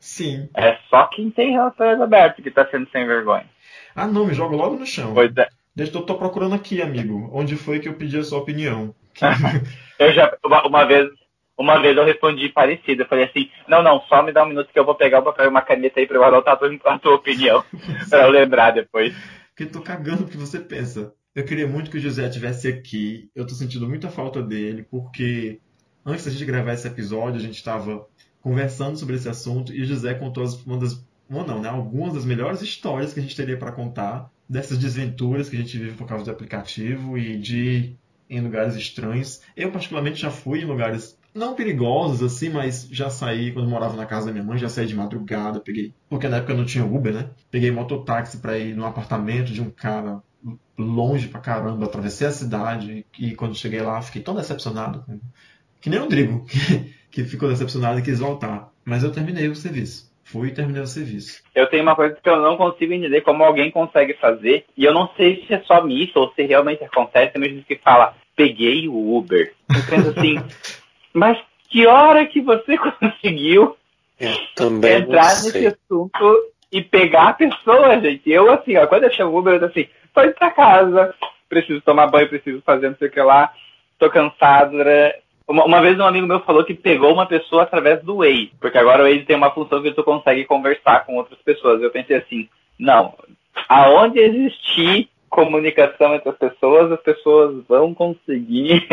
Sim. É só quem tem relações abertas que tá sendo sem vergonha. Ah, não, me joga logo no chão. Pois é. Deixa eu tô procurando aqui, amigo. Onde foi que eu pedi a sua opinião? Eu já, uma, uma vez, uma vez eu respondi parecido. Eu falei assim, não, não, só me dá um minuto que eu vou pegar o papel e uma caneta aí pra eu anotar a tua, a tua opinião. pra eu lembrar depois. Porque eu tô cagando o que você pensa. Eu queria muito que o José estivesse aqui. Eu tô sentindo muita falta dele, porque antes da gente gravar esse episódio, a gente estava conversando sobre esse assunto e o José contou as- uma das, uma não, né? Algumas das melhores histórias que a gente teria para contar dessas desventuras que a gente vive por causa do aplicativo e de em lugares estranhos. Eu, particularmente, já fui em lugares não perigosos, assim, mas já saí quando morava na casa da minha mãe, já saí de madrugada, peguei. Porque na época não tinha Uber, né? Peguei mototáxi pra ir no apartamento de um cara longe pra caramba, atravessei a cidade e quando cheguei lá fiquei tão decepcionado. Que nem o Rodrigo, que, que ficou decepcionado e quis voltar. Mas eu terminei o serviço. Fui e terminei o serviço. Eu tenho uma coisa que eu não consigo entender como alguém consegue fazer, e eu não sei se é só isso ou se realmente acontece, mas diz que fala, peguei o Uber. Eu penso assim, mas que hora que você conseguiu entrar nesse assunto e pegar a pessoa, gente? Eu, assim, ó, quando eu chamo o Uber, eu tô assim, tô indo pra casa, preciso tomar banho, preciso fazer não sei o que lá, tô cansado, né? Uma, uma vez um amigo meu falou que pegou uma pessoa através do Waze, porque agora o Waze tem uma função que tu consegue conversar com outras pessoas. Eu pensei assim, não, aonde existir comunicação entre as pessoas, as pessoas vão conseguir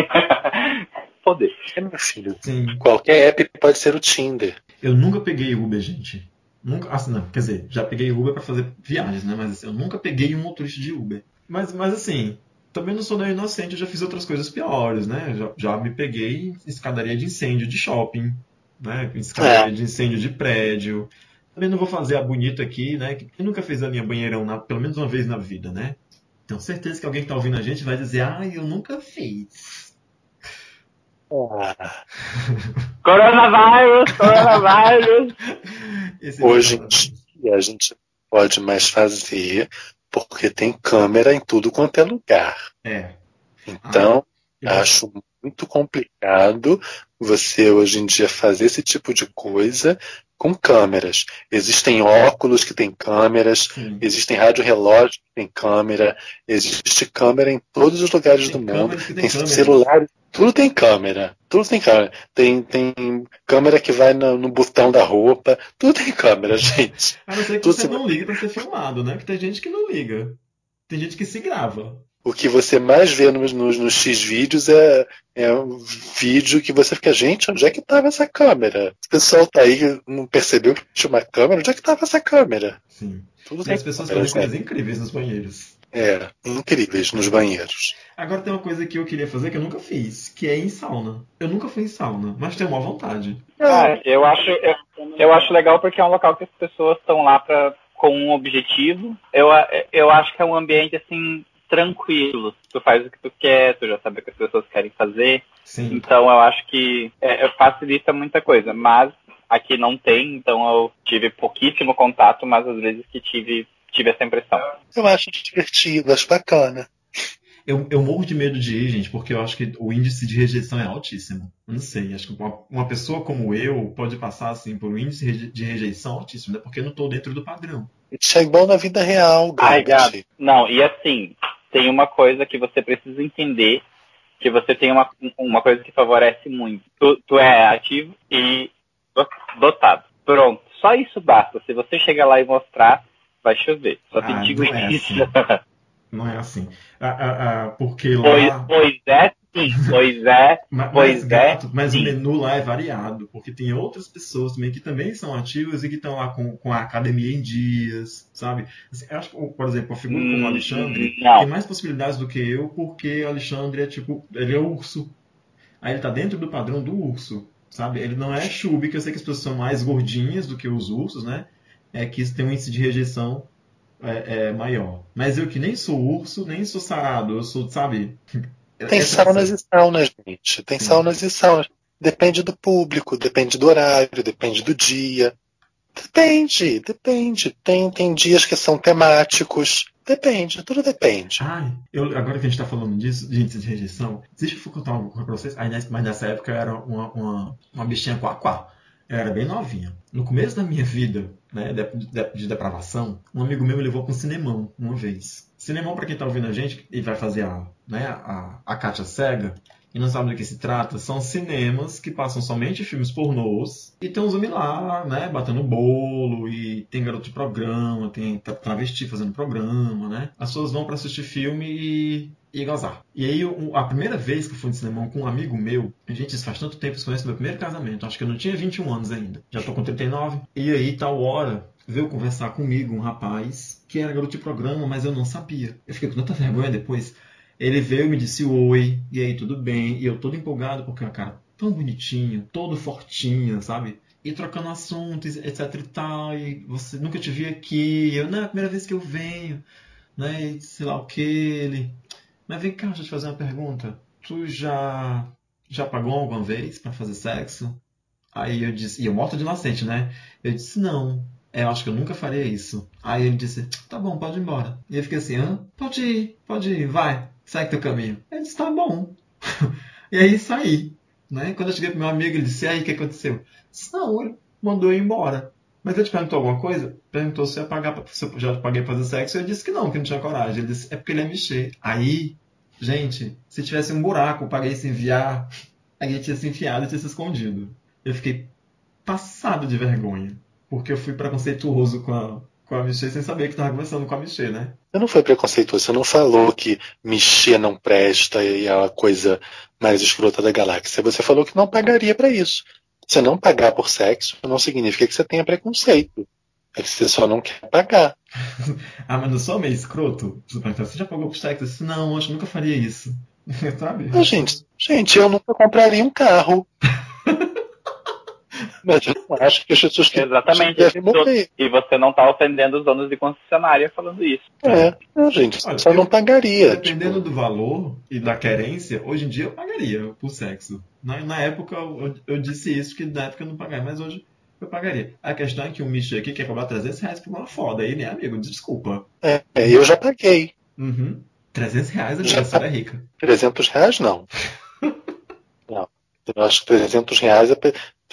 poder. É, meu filho. Sim. Qualquer app pode ser o Tinder. Eu nunca peguei Uber, gente. Nunca, assim, não, quer dizer, já peguei Uber pra fazer viagens, né? Mas assim, eu nunca peguei um motorista de Uber. Mas, mas assim, também não sou nem inocente, eu já fiz outras coisas piores, né? Já, já me peguei em escadaria de incêndio de shopping, né? Em escadaria É. de incêndio de prédio. Também não vou fazer a bonita aqui, né? Que quem nunca fez a linha banheirão na- pelo menos uma vez na vida, né? Tenho certeza que alguém que tá ouvindo a gente vai dizer, ah, eu nunca fiz. Ah, Coronavírus, coronavírus. Esse Hoje em exatamente. dia a gente pode mais fazer porque tem câmera em tudo quanto é lugar. É. Então, Eu- acho muito complicado você hoje em dia fazer esse tipo de coisa com câmeras. Existem óculos que têm câmeras, Sim. existem rádio relógio que tem câmera, existe câmera em todos os lugares Tem do mundo. tem Tem celulares, tudo tem câmera, tudo tem câmera. Tem, tem câmera que vai no, no botão da roupa, tudo tem câmera, gente. A não ser que Tudo você se- não liga pra ser filmado, né? Porque tem gente que não liga. Tem gente que se grava. O que você mais vê nos, nos, nos X-vídeos é, é um vídeo que você fica, gente, onde é que estava essa câmera? O pessoal tá aí, não percebeu que tinha uma câmera? Onde é que estava essa câmera? Sim. Tudo E as pessoas fazem coisas incríveis nos banheiros. É, incríveis nos banheiros. Agora tem uma coisa que eu queria fazer que eu nunca fiz, que é ir em sauna. Eu nunca fui em sauna, mas tenho uma vontade. Ah, eu acho, eu, eu acho legal porque é um local que as pessoas estão lá pra, com um objetivo. Eu, eu acho que é um ambiente assim tranquilo. Tu faz o que tu quer, tu já sabe o que as pessoas querem fazer. Sim. Então eu acho que é, facilita muita coisa. Mas aqui não tem, então eu tive pouquíssimo contato, mas às vezes que tive, tive essa impressão. Eu acho divertido, acho bacana. Eu, eu morro de medo de ir, gente, porque eu acho que o índice de rejeição é altíssimo. Eu não sei, acho que uma, uma pessoa como eu pode passar assim por um índice de rejeição altíssimo, né? Porque eu não tô dentro do padrão. Isso é igual na vida real, Ai, Gabi. Não, e assim, tem uma coisa que você precisa entender, que você tem uma, uma coisa que favorece muito. Tu, tu é ativo e dotado. Pronto, só isso basta. Se você chegar lá e mostrar, vai chover. Só Ah, te digo não é isso. Não é assim. Ah, ah, ah, porque pois, lá. pois é, sim. Pois é. Ma- Pois mas, é, gato, mas o sim. menu lá é variado, porque tem outras pessoas também que também são ativas e que estão lá com, com a academia em dias, sabe? Assim, eu acho que, por exemplo, a figura como o Hum, Alexandre não. tem mais possibilidades do que eu, porque o Alexandre é tipo, ele é urso. Aí ele tá dentro do padrão do urso, sabe? Ele não é chube, que eu sei que as pessoas são mais gordinhas do que os ursos, né? É que isso tem um índice de rejeição é, é, maior. Mas eu que nem sou urso, nem sou sarado, eu sou, sabe? Tem Essa- saunas e saunas, gente. Tem Sim. saunas e saunas. Depende do público, depende do horário, depende do dia. Depende, depende. Tem, tem dias que são temáticos. Depende, tudo depende. Ai, eu, agora que a gente tá falando disso, de índice de rejeição, deixa eu contar uma coisa pra vocês. Aí, mas nessa época eu era uma, uma, uma bichinha quá-quá. Eu era bem novinha. No começo da minha vida, né, de, de- de depravação, um amigo meu me levou pra um cinemão uma vez. Cinemão, pra quem tá ouvindo a gente e vai fazer a, né, a, a Kátia Cega, e não sabe do que se trata, são cinemas que passam somente filmes pornôs e tem uns homens lá, né, batendo bolo e tem garoto de programa, tem tra- travesti fazendo programa, né? As pessoas vão pra assistir filme e, e gozar. E aí, a primeira vez que eu fui no cinema com um amigo meu, gente, isso faz tanto tempo, isso esse meu primeiro casamento, acho que eu não tinha 21 anos ainda, já tô com 39. E aí, tal hora, veio conversar comigo um rapaz que era garoto de programa, mas eu não sabia. Eu fiquei com tanta vergonha depois. Ele veio e me disse oi, e aí tudo bem, e eu todo empolgado porque é um cara tão bonitinho, todo fortinho, sabe? E trocando assuntos, etc e tal, e você nunca te vi aqui, eu, não, é a primeira vez que eu venho, né, e sei lá o que, ele... Mas vem cá, deixa eu te fazer uma pergunta. Tu já, já pagou alguma vez pra fazer sexo? Aí eu disse, e eu morto de inocente, né? Eu disse, não, eu acho que eu nunca faria isso. Aí ele disse, tá bom, pode ir embora. E eu fiquei assim, hã? Pode ir, pode ir, vai, segue teu caminho. Ele disse, tá bom. e aí saí. Né? Quando eu cheguei pro meu amigo, ele disse, aí, o que aconteceu? Eu disse, não, ele mandou eu ir embora. Mas ele te perguntou alguma coisa? Perguntou se eu, pagar, se eu já paguei pra fazer sexo. Eu disse que não, que não tinha coragem. Ele disse, é porque ele ia mexer. Aí, gente, se tivesse um buraco pra alguém se enviar, alguém tinha se enfiado e tinha se escondido. Eu fiquei passado de vergonha. Porque eu fui preconceituoso com a, com a Michê sem saber que tava conversando com a Michê, né? Você não foi preconceituoso, você não falou que mexer não presta e é a coisa mais escrota da galáxia. Você falou que não pagaria pra isso. Você não pagar por sexo não significa que você tenha preconceito. É que você só não quer pagar. Ah, mas não sou meio escroto? Você você já pagou pro sexo? Eu disse, não, que nunca faria isso. Sabe? Gente, gente, eu nunca compraria um carro. Mas eu não acho que as pessoas que Exatamente. devem morrer. E você não tá ofendendo os donos de concessionária falando isso. É, não, gente, Olha, só eu- não pagaria. Dependendo tipo, do valor e da querência, hoje em dia eu pagaria por sexo. Na, na época eu, eu disse isso, que na época eu não pagaria, mas hoje eu pagaria. A questão é que o Michê aqui quer cobrar 300 reais por uma foda. Aí, né, amigo? Desculpa. é, é, eu já paguei. Uhum. 300 reais a Já criança é rica. 300 reais não. não. Eu acho que 300 reais, é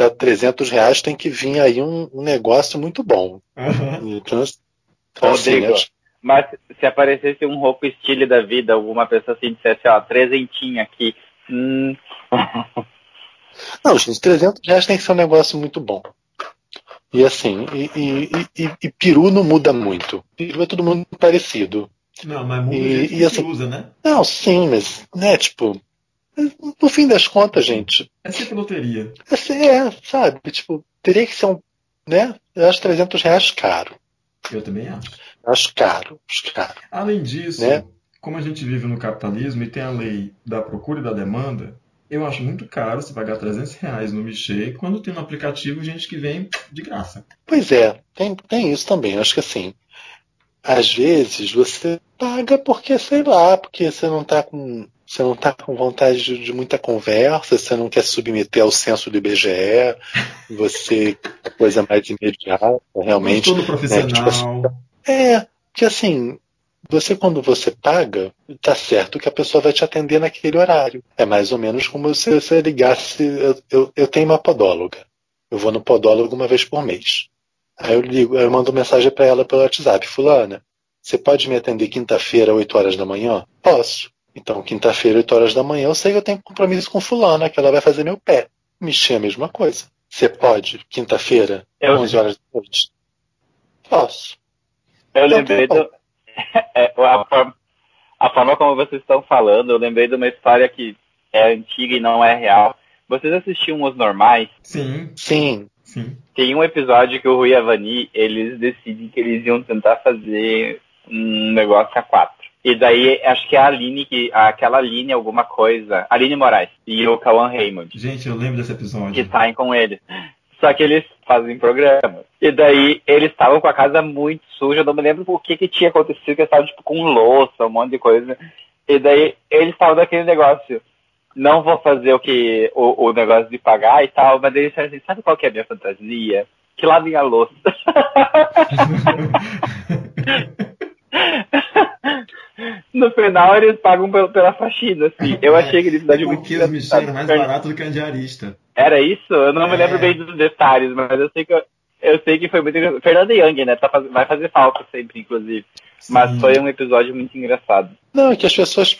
pra 300 reais tem que vir aí um, um negócio muito bom. Uhum. Então, assim, Rodrigo, acho- Mas se aparecesse um roupa estilo da vida, alguma pessoa assim dissesse, ó, trezentinho aqui. Hum, Não, gente, 300 reais tem que ser um negócio muito bom. E assim, e, e, e- e peru não muda muito. Peru é todo mundo parecido. Não, mas muda E- e assim- usa, né? Não, sim, mas, né, tipo, no fim das contas, gente, É sempre loteria. assim, é, sabe, tipo, teria que ser um, né, eu acho 300 reais caro. Eu também acho. Eu acho caro, acho caro. Além disso, Né? como a gente vive no capitalismo e tem a lei da procura e da demanda, eu acho muito caro você pagar 300 reais no Michê quando tem no aplicativo gente que vem de graça. Pois é, tem, tem isso também. Eu acho que assim, às vezes você paga porque, sei lá, porque você não tá com. Você não tá com vontade de, de muita conversa, você não quer submeter ao censo do IBGE, você coisa mais imediata, realmente. Todo profissional. É, que assim, você quando você paga, tá certo que a pessoa vai te atender naquele horário. É mais ou menos como se você ligasse. Eu, eu, eu tenho uma podóloga. Eu vou no podólogo uma vez por mês. Aí eu ligo, eu mando mensagem para ela pelo WhatsApp, fulana, você pode me atender quinta-feira, 8 horas da manhã? Posso. Então, quinta-feira, 8 horas da manhã, eu sei que eu tenho compromisso com fulana, que ela vai fazer meu pé. Mexer é a mesma coisa. Você pode, quinta-feira, Eu- 11 horas da noite? Posso. Eu Então, lembrei tá bom. do. É, a, forma, a forma como vocês estão falando, eu lembrei de uma história que é antiga e não é real. Vocês assistiam Os Normais? Sim, Sim. sim. Tem um episódio que o Rui e a Vani, eles decidem que eles iam tentar fazer um negócio a quatro. E daí, acho que é a Aline, que, aquela Aline alguma coisa, Aline Moraes e o Cauã Raymond, Gente, eu lembro desse que episódio. saem com eles. Só que eles fazem programa. E daí, eles estavam com a casa muito suja, eu não me lembro o que que tinha acontecido, que eles estavam tipo com louça, um monte de coisa. E daí, eles estavam daquele negócio, não vou fazer o que o, o negócio de pagar e tal, mas eles disseram assim, sabe qual que é a minha fantasia? Que lavem a louça. no final eles pagam pelo- pela faxina, assim. Eu achei que eles É muito Michel era mais barato do que a diarista. Era isso? Eu não me É. lembro bem dos detalhes, mas eu sei que eu, eu sei que foi muito engraçado. Fernanda Young, né? Tá vai fazer falta sempre, inclusive. Mas Sim. foi um episódio muito engraçado. Não, é que as pessoas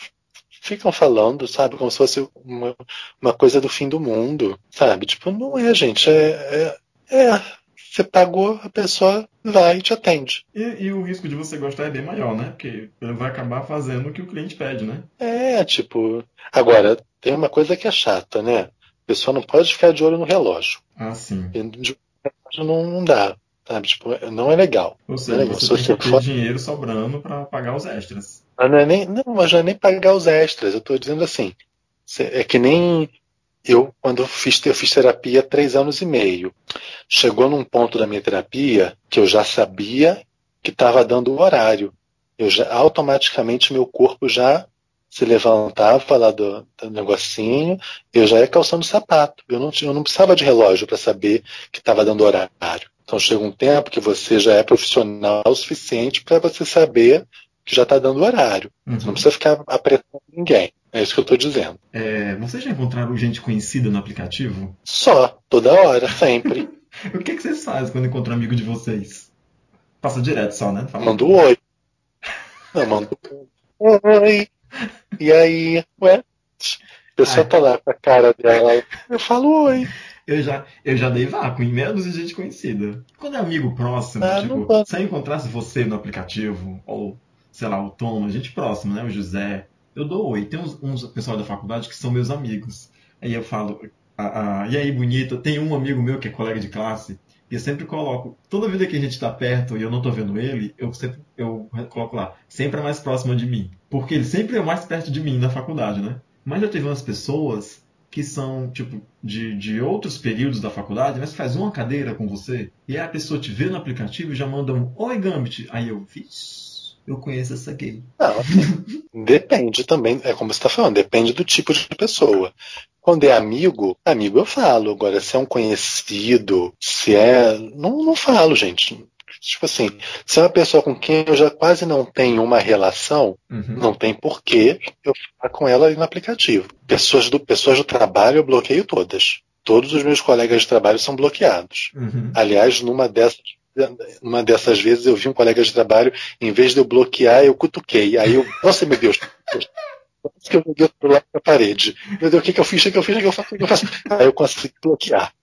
ficam falando, sabe, como se fosse uma, uma coisa do fim do mundo, sabe? Tipo, não é, gente. É, é, é. Você pagou, a pessoa vai e te atende. E, e o risco de você gostar é bem maior, né? Porque ele vai acabar fazendo o que o cliente pede, né? É, tipo. Agora, tem uma coisa que é chata, né? A pessoa não pode ficar de olho no relógio. Ah, sim. De relógio não, dá, sabe? Tipo, não é legal. Ou seja, É, você se tem você que ter for- dinheiro sobrando pra pagar os extras. Mas não é nem, não, mas não é nem pagar os extras. Eu tô dizendo assim. É que nem eu, quando fiz, eu fiz terapia três anos e meio. Chegou num ponto da minha terapia que eu já sabia que estava dando o horário. Eu já, automaticamente meu corpo já se levantava lá do, do negocinho, eu já ia calçando sapato. Eu não, eu não precisava de relógio para saber que estava dando horário. Então chega um tempo que você já é profissional o suficiente para você saber que já está dando horário. Você não Uhum. precisa ficar apertando ninguém. É isso que eu estou dizendo. É, vocês já encontraram gente conhecida no aplicativo? Só, toda hora, sempre. O que, que vocês fazem quando encontram um amigo de vocês? Passa direto só, né? Fala- Manda um oi. Não, manda oi. E aí, ué? A pessoa Ai. tá lá com a cara dela. Eu falo oi. Eu já, eu já dei vácuo em dúzia de gente conhecida. Quando é amigo próximo, Ah, tipo, se eu encontrasse você no aplicativo, ou, sei lá, o Tom, gente próxima, né? O José, eu dou oi. Tem uns, uns pessoal da faculdade que são meus amigos. Aí eu falo, ah, ah, e aí, bonita? Tem um amigo meu que é colega de classe, e eu sempre coloco, toda vida que a gente tá perto e eu não tô vendo ele, eu sempre eu coloco lá, sempre é mais próximo de mim. Porque ele sempre é mais perto de mim na faculdade, né? Mas já teve umas pessoas que são, tipo, de, de outros períodos da faculdade, mas faz uma cadeira com você, e aí a pessoa te vê no aplicativo e já manda um Oi, Gambit. Aí eu, vixe, eu conheço essa gay. Não, assim, depende também, é como você está falando, depende do tipo de pessoa. Quando é amigo, amigo eu falo. Agora, se é um conhecido, se é. Não, não falo, gente. Tipo assim, se é uma pessoa com quem eu já quase não tenho uma relação, Uhum. não tem porquê eu falar com ela ali no aplicativo. Pessoas do, pessoas do trabalho eu bloqueio todas. Todos os meus colegas de trabalho são bloqueados. Uhum. Aliás, numa dessas, numa dessas vezes eu vi um colega de trabalho, em vez de eu bloquear, eu cutuquei. Aí eu, nossa, meu Deus, Quase que eu joguei o celular na parede. Meu Deus, o que, que eu fiz? O que, que eu fiz? O que eu faço? O que eu faço? Aí eu consegui bloquear.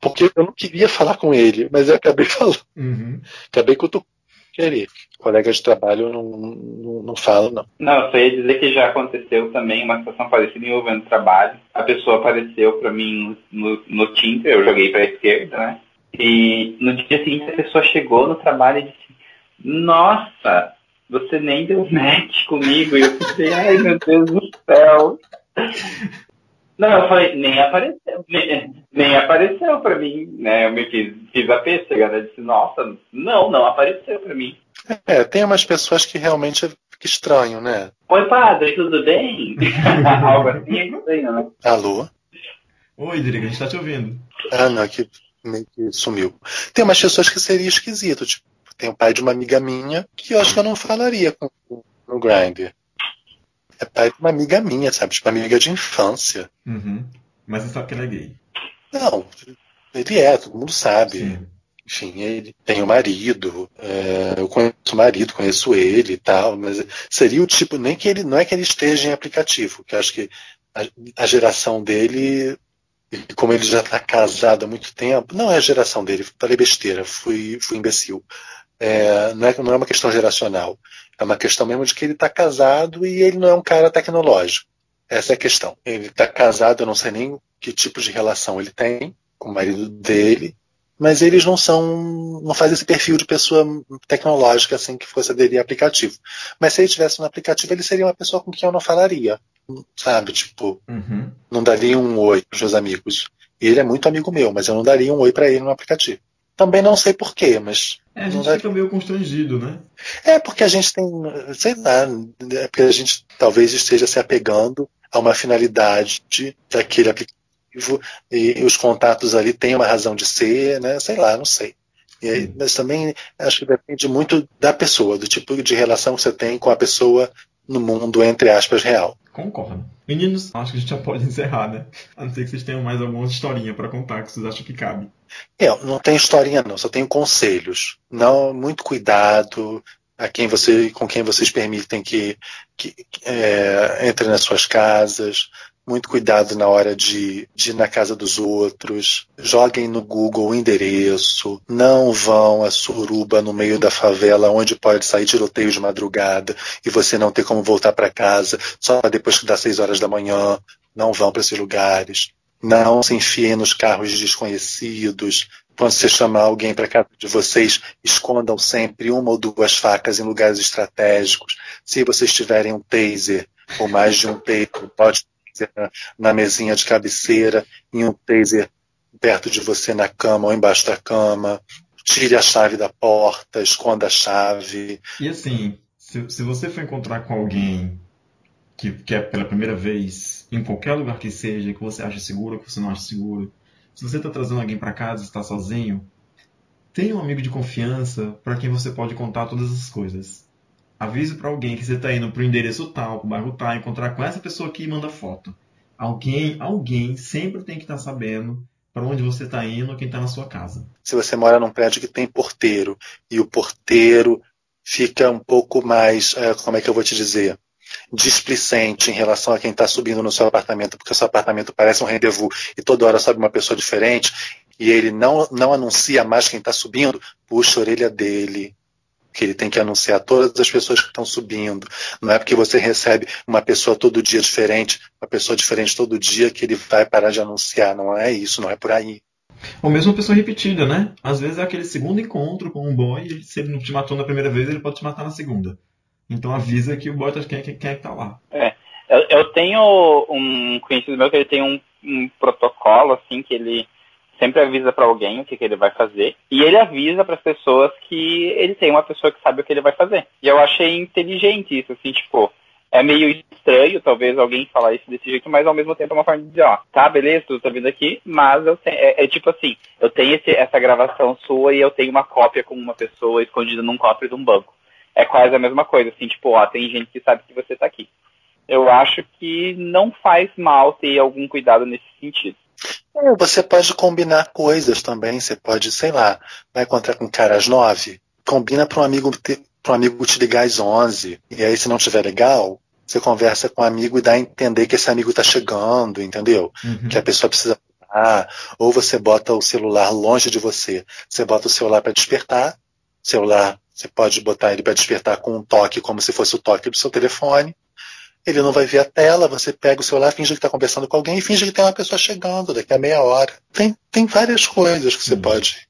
Porque eu não queria falar com ele, mas eu acabei falando. Uhum. Acabei cutucando. Querer. Colega de trabalho eu não, não, não falo, não. Não, eu só ia dizer que já aconteceu também uma situação parecida envolvendo trabalho. A pessoa apareceu pra mim no, no, no Tinder, eu joguei pra esquerda, né? E no dia seguinte a pessoa chegou no trabalho e disse: Nossa, você nem deu match comigo. E eu pensei: Ai meu Deus do céu. Não, eu falei, nem apareceu, nem, nem apareceu pra mim, né? Eu me fiz, fiz a pêssega, né? Disse, nossa, não, não apareceu pra mim. É, tem umas pessoas que realmente fica estranho, né? Oi, padre, tudo bem? Algo assim é estranho, né? Alô? Oi, Driga, a gente tá te ouvindo. Ah, não, que meio que sumiu. Tem umas pessoas que seria esquisito, tipo, tem o pai de uma amiga minha que eu acho que eu não falaria com, no Grindr. É pai de uma amiga minha, sabe? Tipo, amiga de infância. Uhum. Mas você sabe que ele é gay. Não, ele é, todo mundo sabe. Sim. enfim, ele tem um marido, é, eu conheço o marido, conheço ele e tal, mas seria o tipo, nem que ele, não é que ele esteja em aplicativo, que eu acho que a, a geração dele, como ele já está casado há muito tempo, não é a geração dele, falei besteira, fui, fui imbecil. É, não, é, não é uma questão geracional, é uma questão mesmo de que ele está casado e ele não é um cara tecnológico. Essa é a questão. Ele está casado, eu não sei nem que tipo de relação ele tem com o marido dele, mas eles não são, não fazem esse perfil de pessoa tecnológica assim que fosse aderir a aplicativo. Mas se ele tivesse no aplicativo, ele seria uma pessoa com quem eu não falaria, sabe? Tipo, Uhum. não daria um oi para os meus amigos. Ele é muito amigo meu, mas eu não daria um oi para ele no aplicativo. Também não sei porquê, mas É, a gente fica meio constrangido, né? É porque a gente tem, sei lá, é porque a gente talvez esteja se apegando a uma finalidade daquele aplicativo e, os contatos ali têm uma razão de ser, né? Sei lá, não sei. Aí, mas também acho que depende muito da pessoa, do tipo de relação que você tem com a pessoa no mundo, entre aspas, real. Concordo. Meninos, acho que a gente já pode encerrar, né? A não ser que vocês tenham mais alguma historinha pra contar que vocês acham que cabe. É, não tem historinha não, só tenho conselhos. Não, muito cuidado a quem você, com quem vocês permitem que, que é, entre nas suas casas. Muito cuidado na hora de, de ir na casa dos outros. Joguem no Google o endereço. Não vão a suruba no meio da favela, onde pode sair tiroteio de madrugada e você não ter como voltar para casa só depois que dá seis horas da manhã. Não vão para esses lugares. Não se enfiem nos carros desconhecidos. Quando você chamar alguém para casa de vocês, escondam sempre uma ou duas facas em lugares estratégicos. Se vocês tiverem um taser ou mais de um taser, pode na, mesinha de cabeceira, em um taser perto de você na cama ou embaixo da cama. Tire a chave da porta, esconda a chave. E assim, se, se você for encontrar com alguém que, que é pela primeira vez, em qualquer lugar que seja, que você acha seguro, que você não acha seguro, se você está trazendo alguém para casa está sozinho, tenha um amigo de confiança para quem você pode contar todas as coisas. Avise para alguém que você está indo para o endereço tal, para o bairro tal, encontrar com essa pessoa que manda foto. Alguém, alguém sempre tem que estar sabendo para onde você está indo, quem está na sua casa. Se você mora num prédio que tem porteiro e o porteiro fica um pouco mais, é, como é que eu vou te dizer, displicente em relação a quem está subindo no seu apartamento, porque o seu apartamento parece um rendezvous e toda hora sobe uma pessoa diferente e ele não, não anuncia mais quem está subindo, puxa a orelha dele. Que ele tem que anunciar todas as pessoas que estão subindo. Não é porque você recebe uma pessoa todo dia diferente, uma pessoa diferente todo dia, que ele vai parar de anunciar. Não é isso, não é por aí. Ou mesmo uma pessoa repetida, né? Às vezes é aquele segundo encontro com um boy, e se ele não te matou na primeira vez, ele pode te matar na segunda. Então avisa que o boy tá, quem, quem, quem é que tá lá. É. Eu, eu tenho um conhecido meu que ele tem um, um protocolo, assim, que ele sempre avisa para alguém o que, que ele vai fazer. E ele avisa para as pessoas que ele tem uma pessoa que sabe o que ele vai fazer. E eu achei inteligente isso, assim, tipo, é meio estranho, talvez alguém falar isso desse jeito, mas ao mesmo tempo é uma forma de dizer, ó, tá, beleza, tu tá vindo aqui, mas eu tenho, é, é tipo assim, eu tenho esse, essa gravação sua e eu tenho uma cópia com uma pessoa escondida num cofre de um banco. É quase a mesma coisa, assim, tipo, ó, tem gente que sabe que você tá aqui. Eu acho que não faz mal ter algum cuidado nesse sentido. É, Você pode combinar coisas também. Você pode, sei lá, vai encontrar com um cara às nove, combina para um amigo pra um amigo te ligar às onze. E aí, se não tiver legal, você conversa com um amigo e dá a entender que esse amigo tá chegando, entendeu? Uhum. Que a pessoa precisa parar. Ou você bota o celular longe de você. Você bota o celular para despertar. Celular, você pode botar ele para despertar com um toque, como se fosse o toque do seu telefone. Ele não vai ver a tela, você pega o celular, finge que está conversando com alguém e finge que tem uma pessoa chegando daqui a meia hora. Tem, tem várias coisas que você Hum. pode.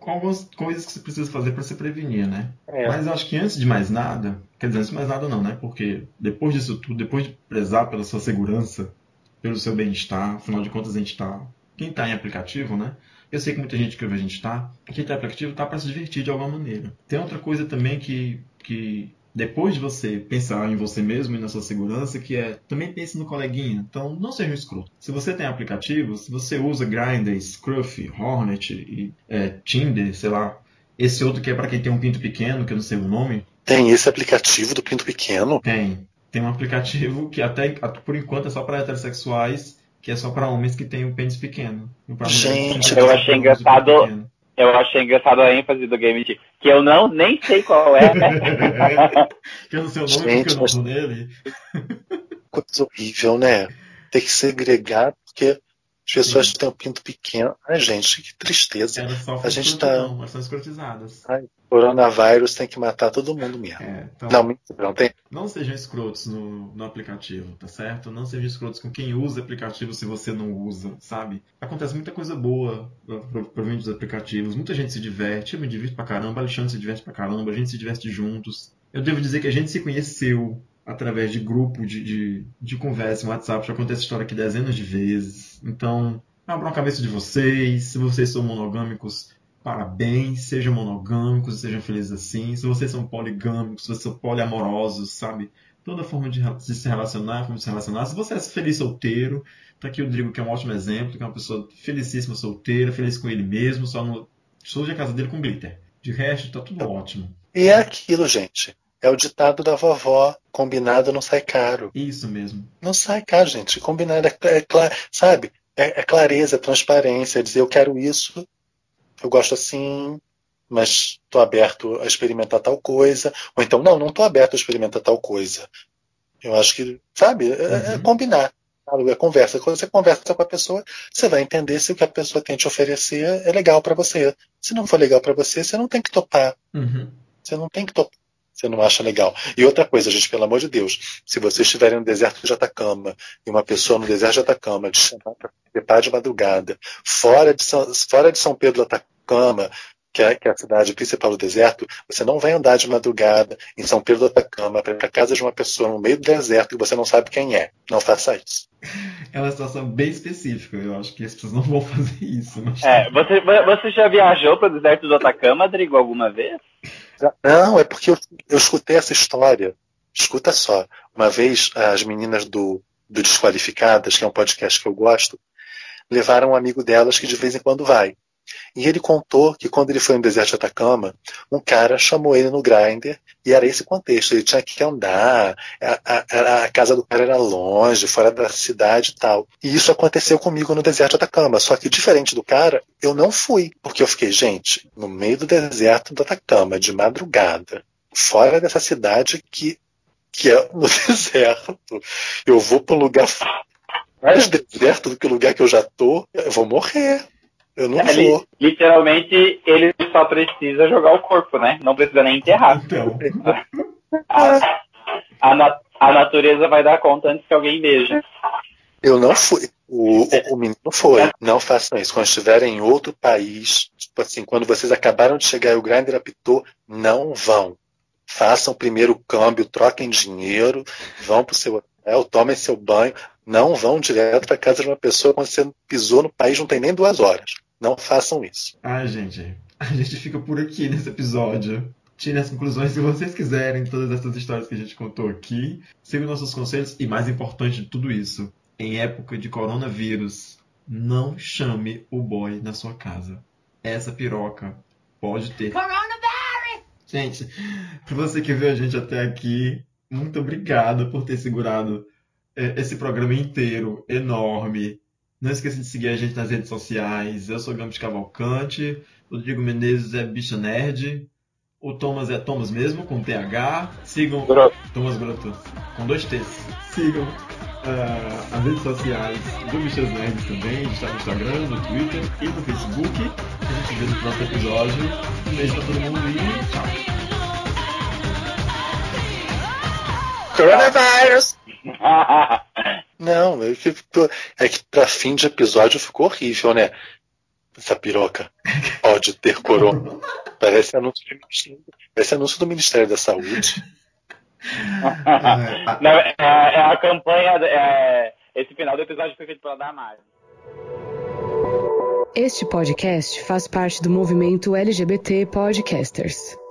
Com algumas coisas que você precisa fazer para se prevenir, né? É. Mas eu acho que antes de mais nada, quer dizer, antes de mais nada não, né? Porque depois disso tudo, depois de prezar pela sua segurança, pelo seu bem-estar, afinal de contas a gente tá. Quem tá em aplicativo, né? Eu sei que muita gente que ouve a gente tá, quem tá em aplicativo tá para se divertir de alguma maneira. Tem outra coisa também que, que depois de você pensar em você mesmo e na sua segurança, que é também pense no coleguinha. Então não seja um escroto. Se você tem aplicativo, se você usa Grindr, Scruff, Hornet e é, Tinder, sei lá, esse outro que é para quem tem um pinto pequeno, que eu não sei o nome, Tem esse aplicativo do Pinto Pequeno. tem. Tem um aplicativo que até por enquanto é só para heterossexuais, que é só para homens que têm um pênis pequeno. Gente, eu achei engraçado- pequeno. Eu achei engraçado a ênfase do game de que eu não nem sei qual é. que eu não sei o nome Gente, porque eu não nele. Coisa horrível, né? Ter que segregar porque as pessoas têm um pinto pequeno. Ai, gente, que tristeza. Elas sofrem A gente escrotidão, elas são escrotizadas. Coronavírus tem que matar todo mundo mesmo. É, então, Não, mentira, não tem. não sejam escrotos no, no aplicativo, tá certo? Não sejam escrotos com quem usa aplicativo se você não usa, sabe? Acontece muita coisa boa pro- proveniente dos aplicativos. Muita gente se diverte, eu me divirto pra caramba, Alexandre se diverte pra caramba, a gente se diverte juntos. Eu devo dizer que a gente se conheceu através de grupo de, de, de conversa no WhatsApp. Já contei essa história aqui dezenas de vezes. Então, abram a cabeça de vocês. Se vocês são monogâmicos, parabéns. Sejam monogâmicos, sejam felizes assim. Se vocês são poligâmicos, se vocês são poliamorosos, sabe? Toda forma de, se relacionar, como se relacionar. Se você é feliz solteiro, tá aqui o Rodrigo, que é um ótimo exemplo, que é uma pessoa felicíssima solteira, feliz com ele mesmo, só não surge a casa dele com glitter. De resto, tá tudo ótimo. E é aquilo, gente. É o ditado da vovó: combinado não sai caro. Isso mesmo. Não sai caro, gente. Combinado é, é cla- sabe? É, é clareza, é transparência, é dizer eu quero isso, eu gosto assim, mas estou aberto a experimentar tal coisa. Ou então, não, não estou aberto a experimentar tal coisa. Eu acho que, sabe, é, é Uhum. combinar. sabe? É conversa. Quando você conversa com a pessoa, você vai entender se o que a pessoa tem te oferecer é legal para você. Se não for legal para você, você não tem que topar. Uhum. Você não tem que topar. Você não acha legal. E outra coisa, gente, pelo amor de Deus, se vocês estiverem no deserto de Atacama e uma pessoa no deserto de Atacama te chamar para participar de madrugada, fora de, São, fora de São Pedro do Atacama, que é, que é a cidade principal do deserto, você não vai andar de madrugada em São Pedro do Atacama para para casa de uma pessoa no meio do deserto e você não sabe quem é. Não faça isso. É uma situação bem específica. Eu acho que as pessoas não vão fazer isso. Mas... É, você, você já viajou para o deserto do Atacama, Drigo, alguma vez? Não, é porque eu, eu escutei essa história. Escuta só. Uma vez, as meninas do, do Desqualificadas, que é um podcast que eu gosto, levaram um amigo delas que de vez em quando vai. E ele contou que quando ele foi no deserto de Atacama, um cara chamou ele no grinder e era esse contexto. Ele tinha que andar, a, a, a casa do cara era longe, fora da cidade e tal. E isso aconteceu comigo no deserto de Atacama. Só que diferente do cara, eu não fui. Porque eu fiquei, gente, no meio do deserto do Atacama, de madrugada, fora dessa cidade que, que é no deserto. Eu vou para um lugar mais deserto do que o lugar que eu já tô, eu vou morrer. Eu não É, li- vou. literalmente, ele só precisa jogar o corpo, né? Não precisa nem enterrar. Então, A, a, a natureza vai dar conta antes que alguém veja. Eu não fui. O, o, o menino foi. Não façam isso. Quando estiverem em outro país, tipo assim, quando vocês acabaram de chegar e o grinder apitou, não vão. Façam primeiro o câmbio, troquem dinheiro, vão pro seu hotel, tomem seu banho. Não vão direto para casa de uma pessoa quando você pisou no país, não tem nem duas horas. Não façam isso. ai, gente, a gente fica por aqui nesse episódio. Tirem as conclusões se vocês quiserem, de todas essas histórias que a gente contou aqui. Sigam nossos conselhos e, mais importante de tudo isso, em época de coronavírus, não chame o boy na sua casa. Essa piroca pode ter. Gente, pra você que viu a gente até aqui, muito obrigado por ter segurado eh, esse programa inteiro, enorme. Não esqueça de seguir a gente nas redes sociais. Eu sou Gambit Cavalcante, o Diego Menezes é Bicha Nerd, o Thomas é Thomas mesmo, com TH. Sigam. Thomas Groto, com dois T's. Sigam ah, as redes sociais do Bichas Nerds também. A gente está no Instagram, no Twitter e no Facebook. A gente vê no próximo episódio. Um beijo pra todo mundo e tchau. Coronavirus! Não, eu fico- é que pra fim de episódio ficou horrível, né? Essa piroca pode ter corona. Parece anúncio, de parece anúncio do Ministério da Saúde. Ah, Não, é, é a campanha. é, esse final do episódio foi feito pela Damares. Este podcast faz parte do movimento LGBT Podcasters.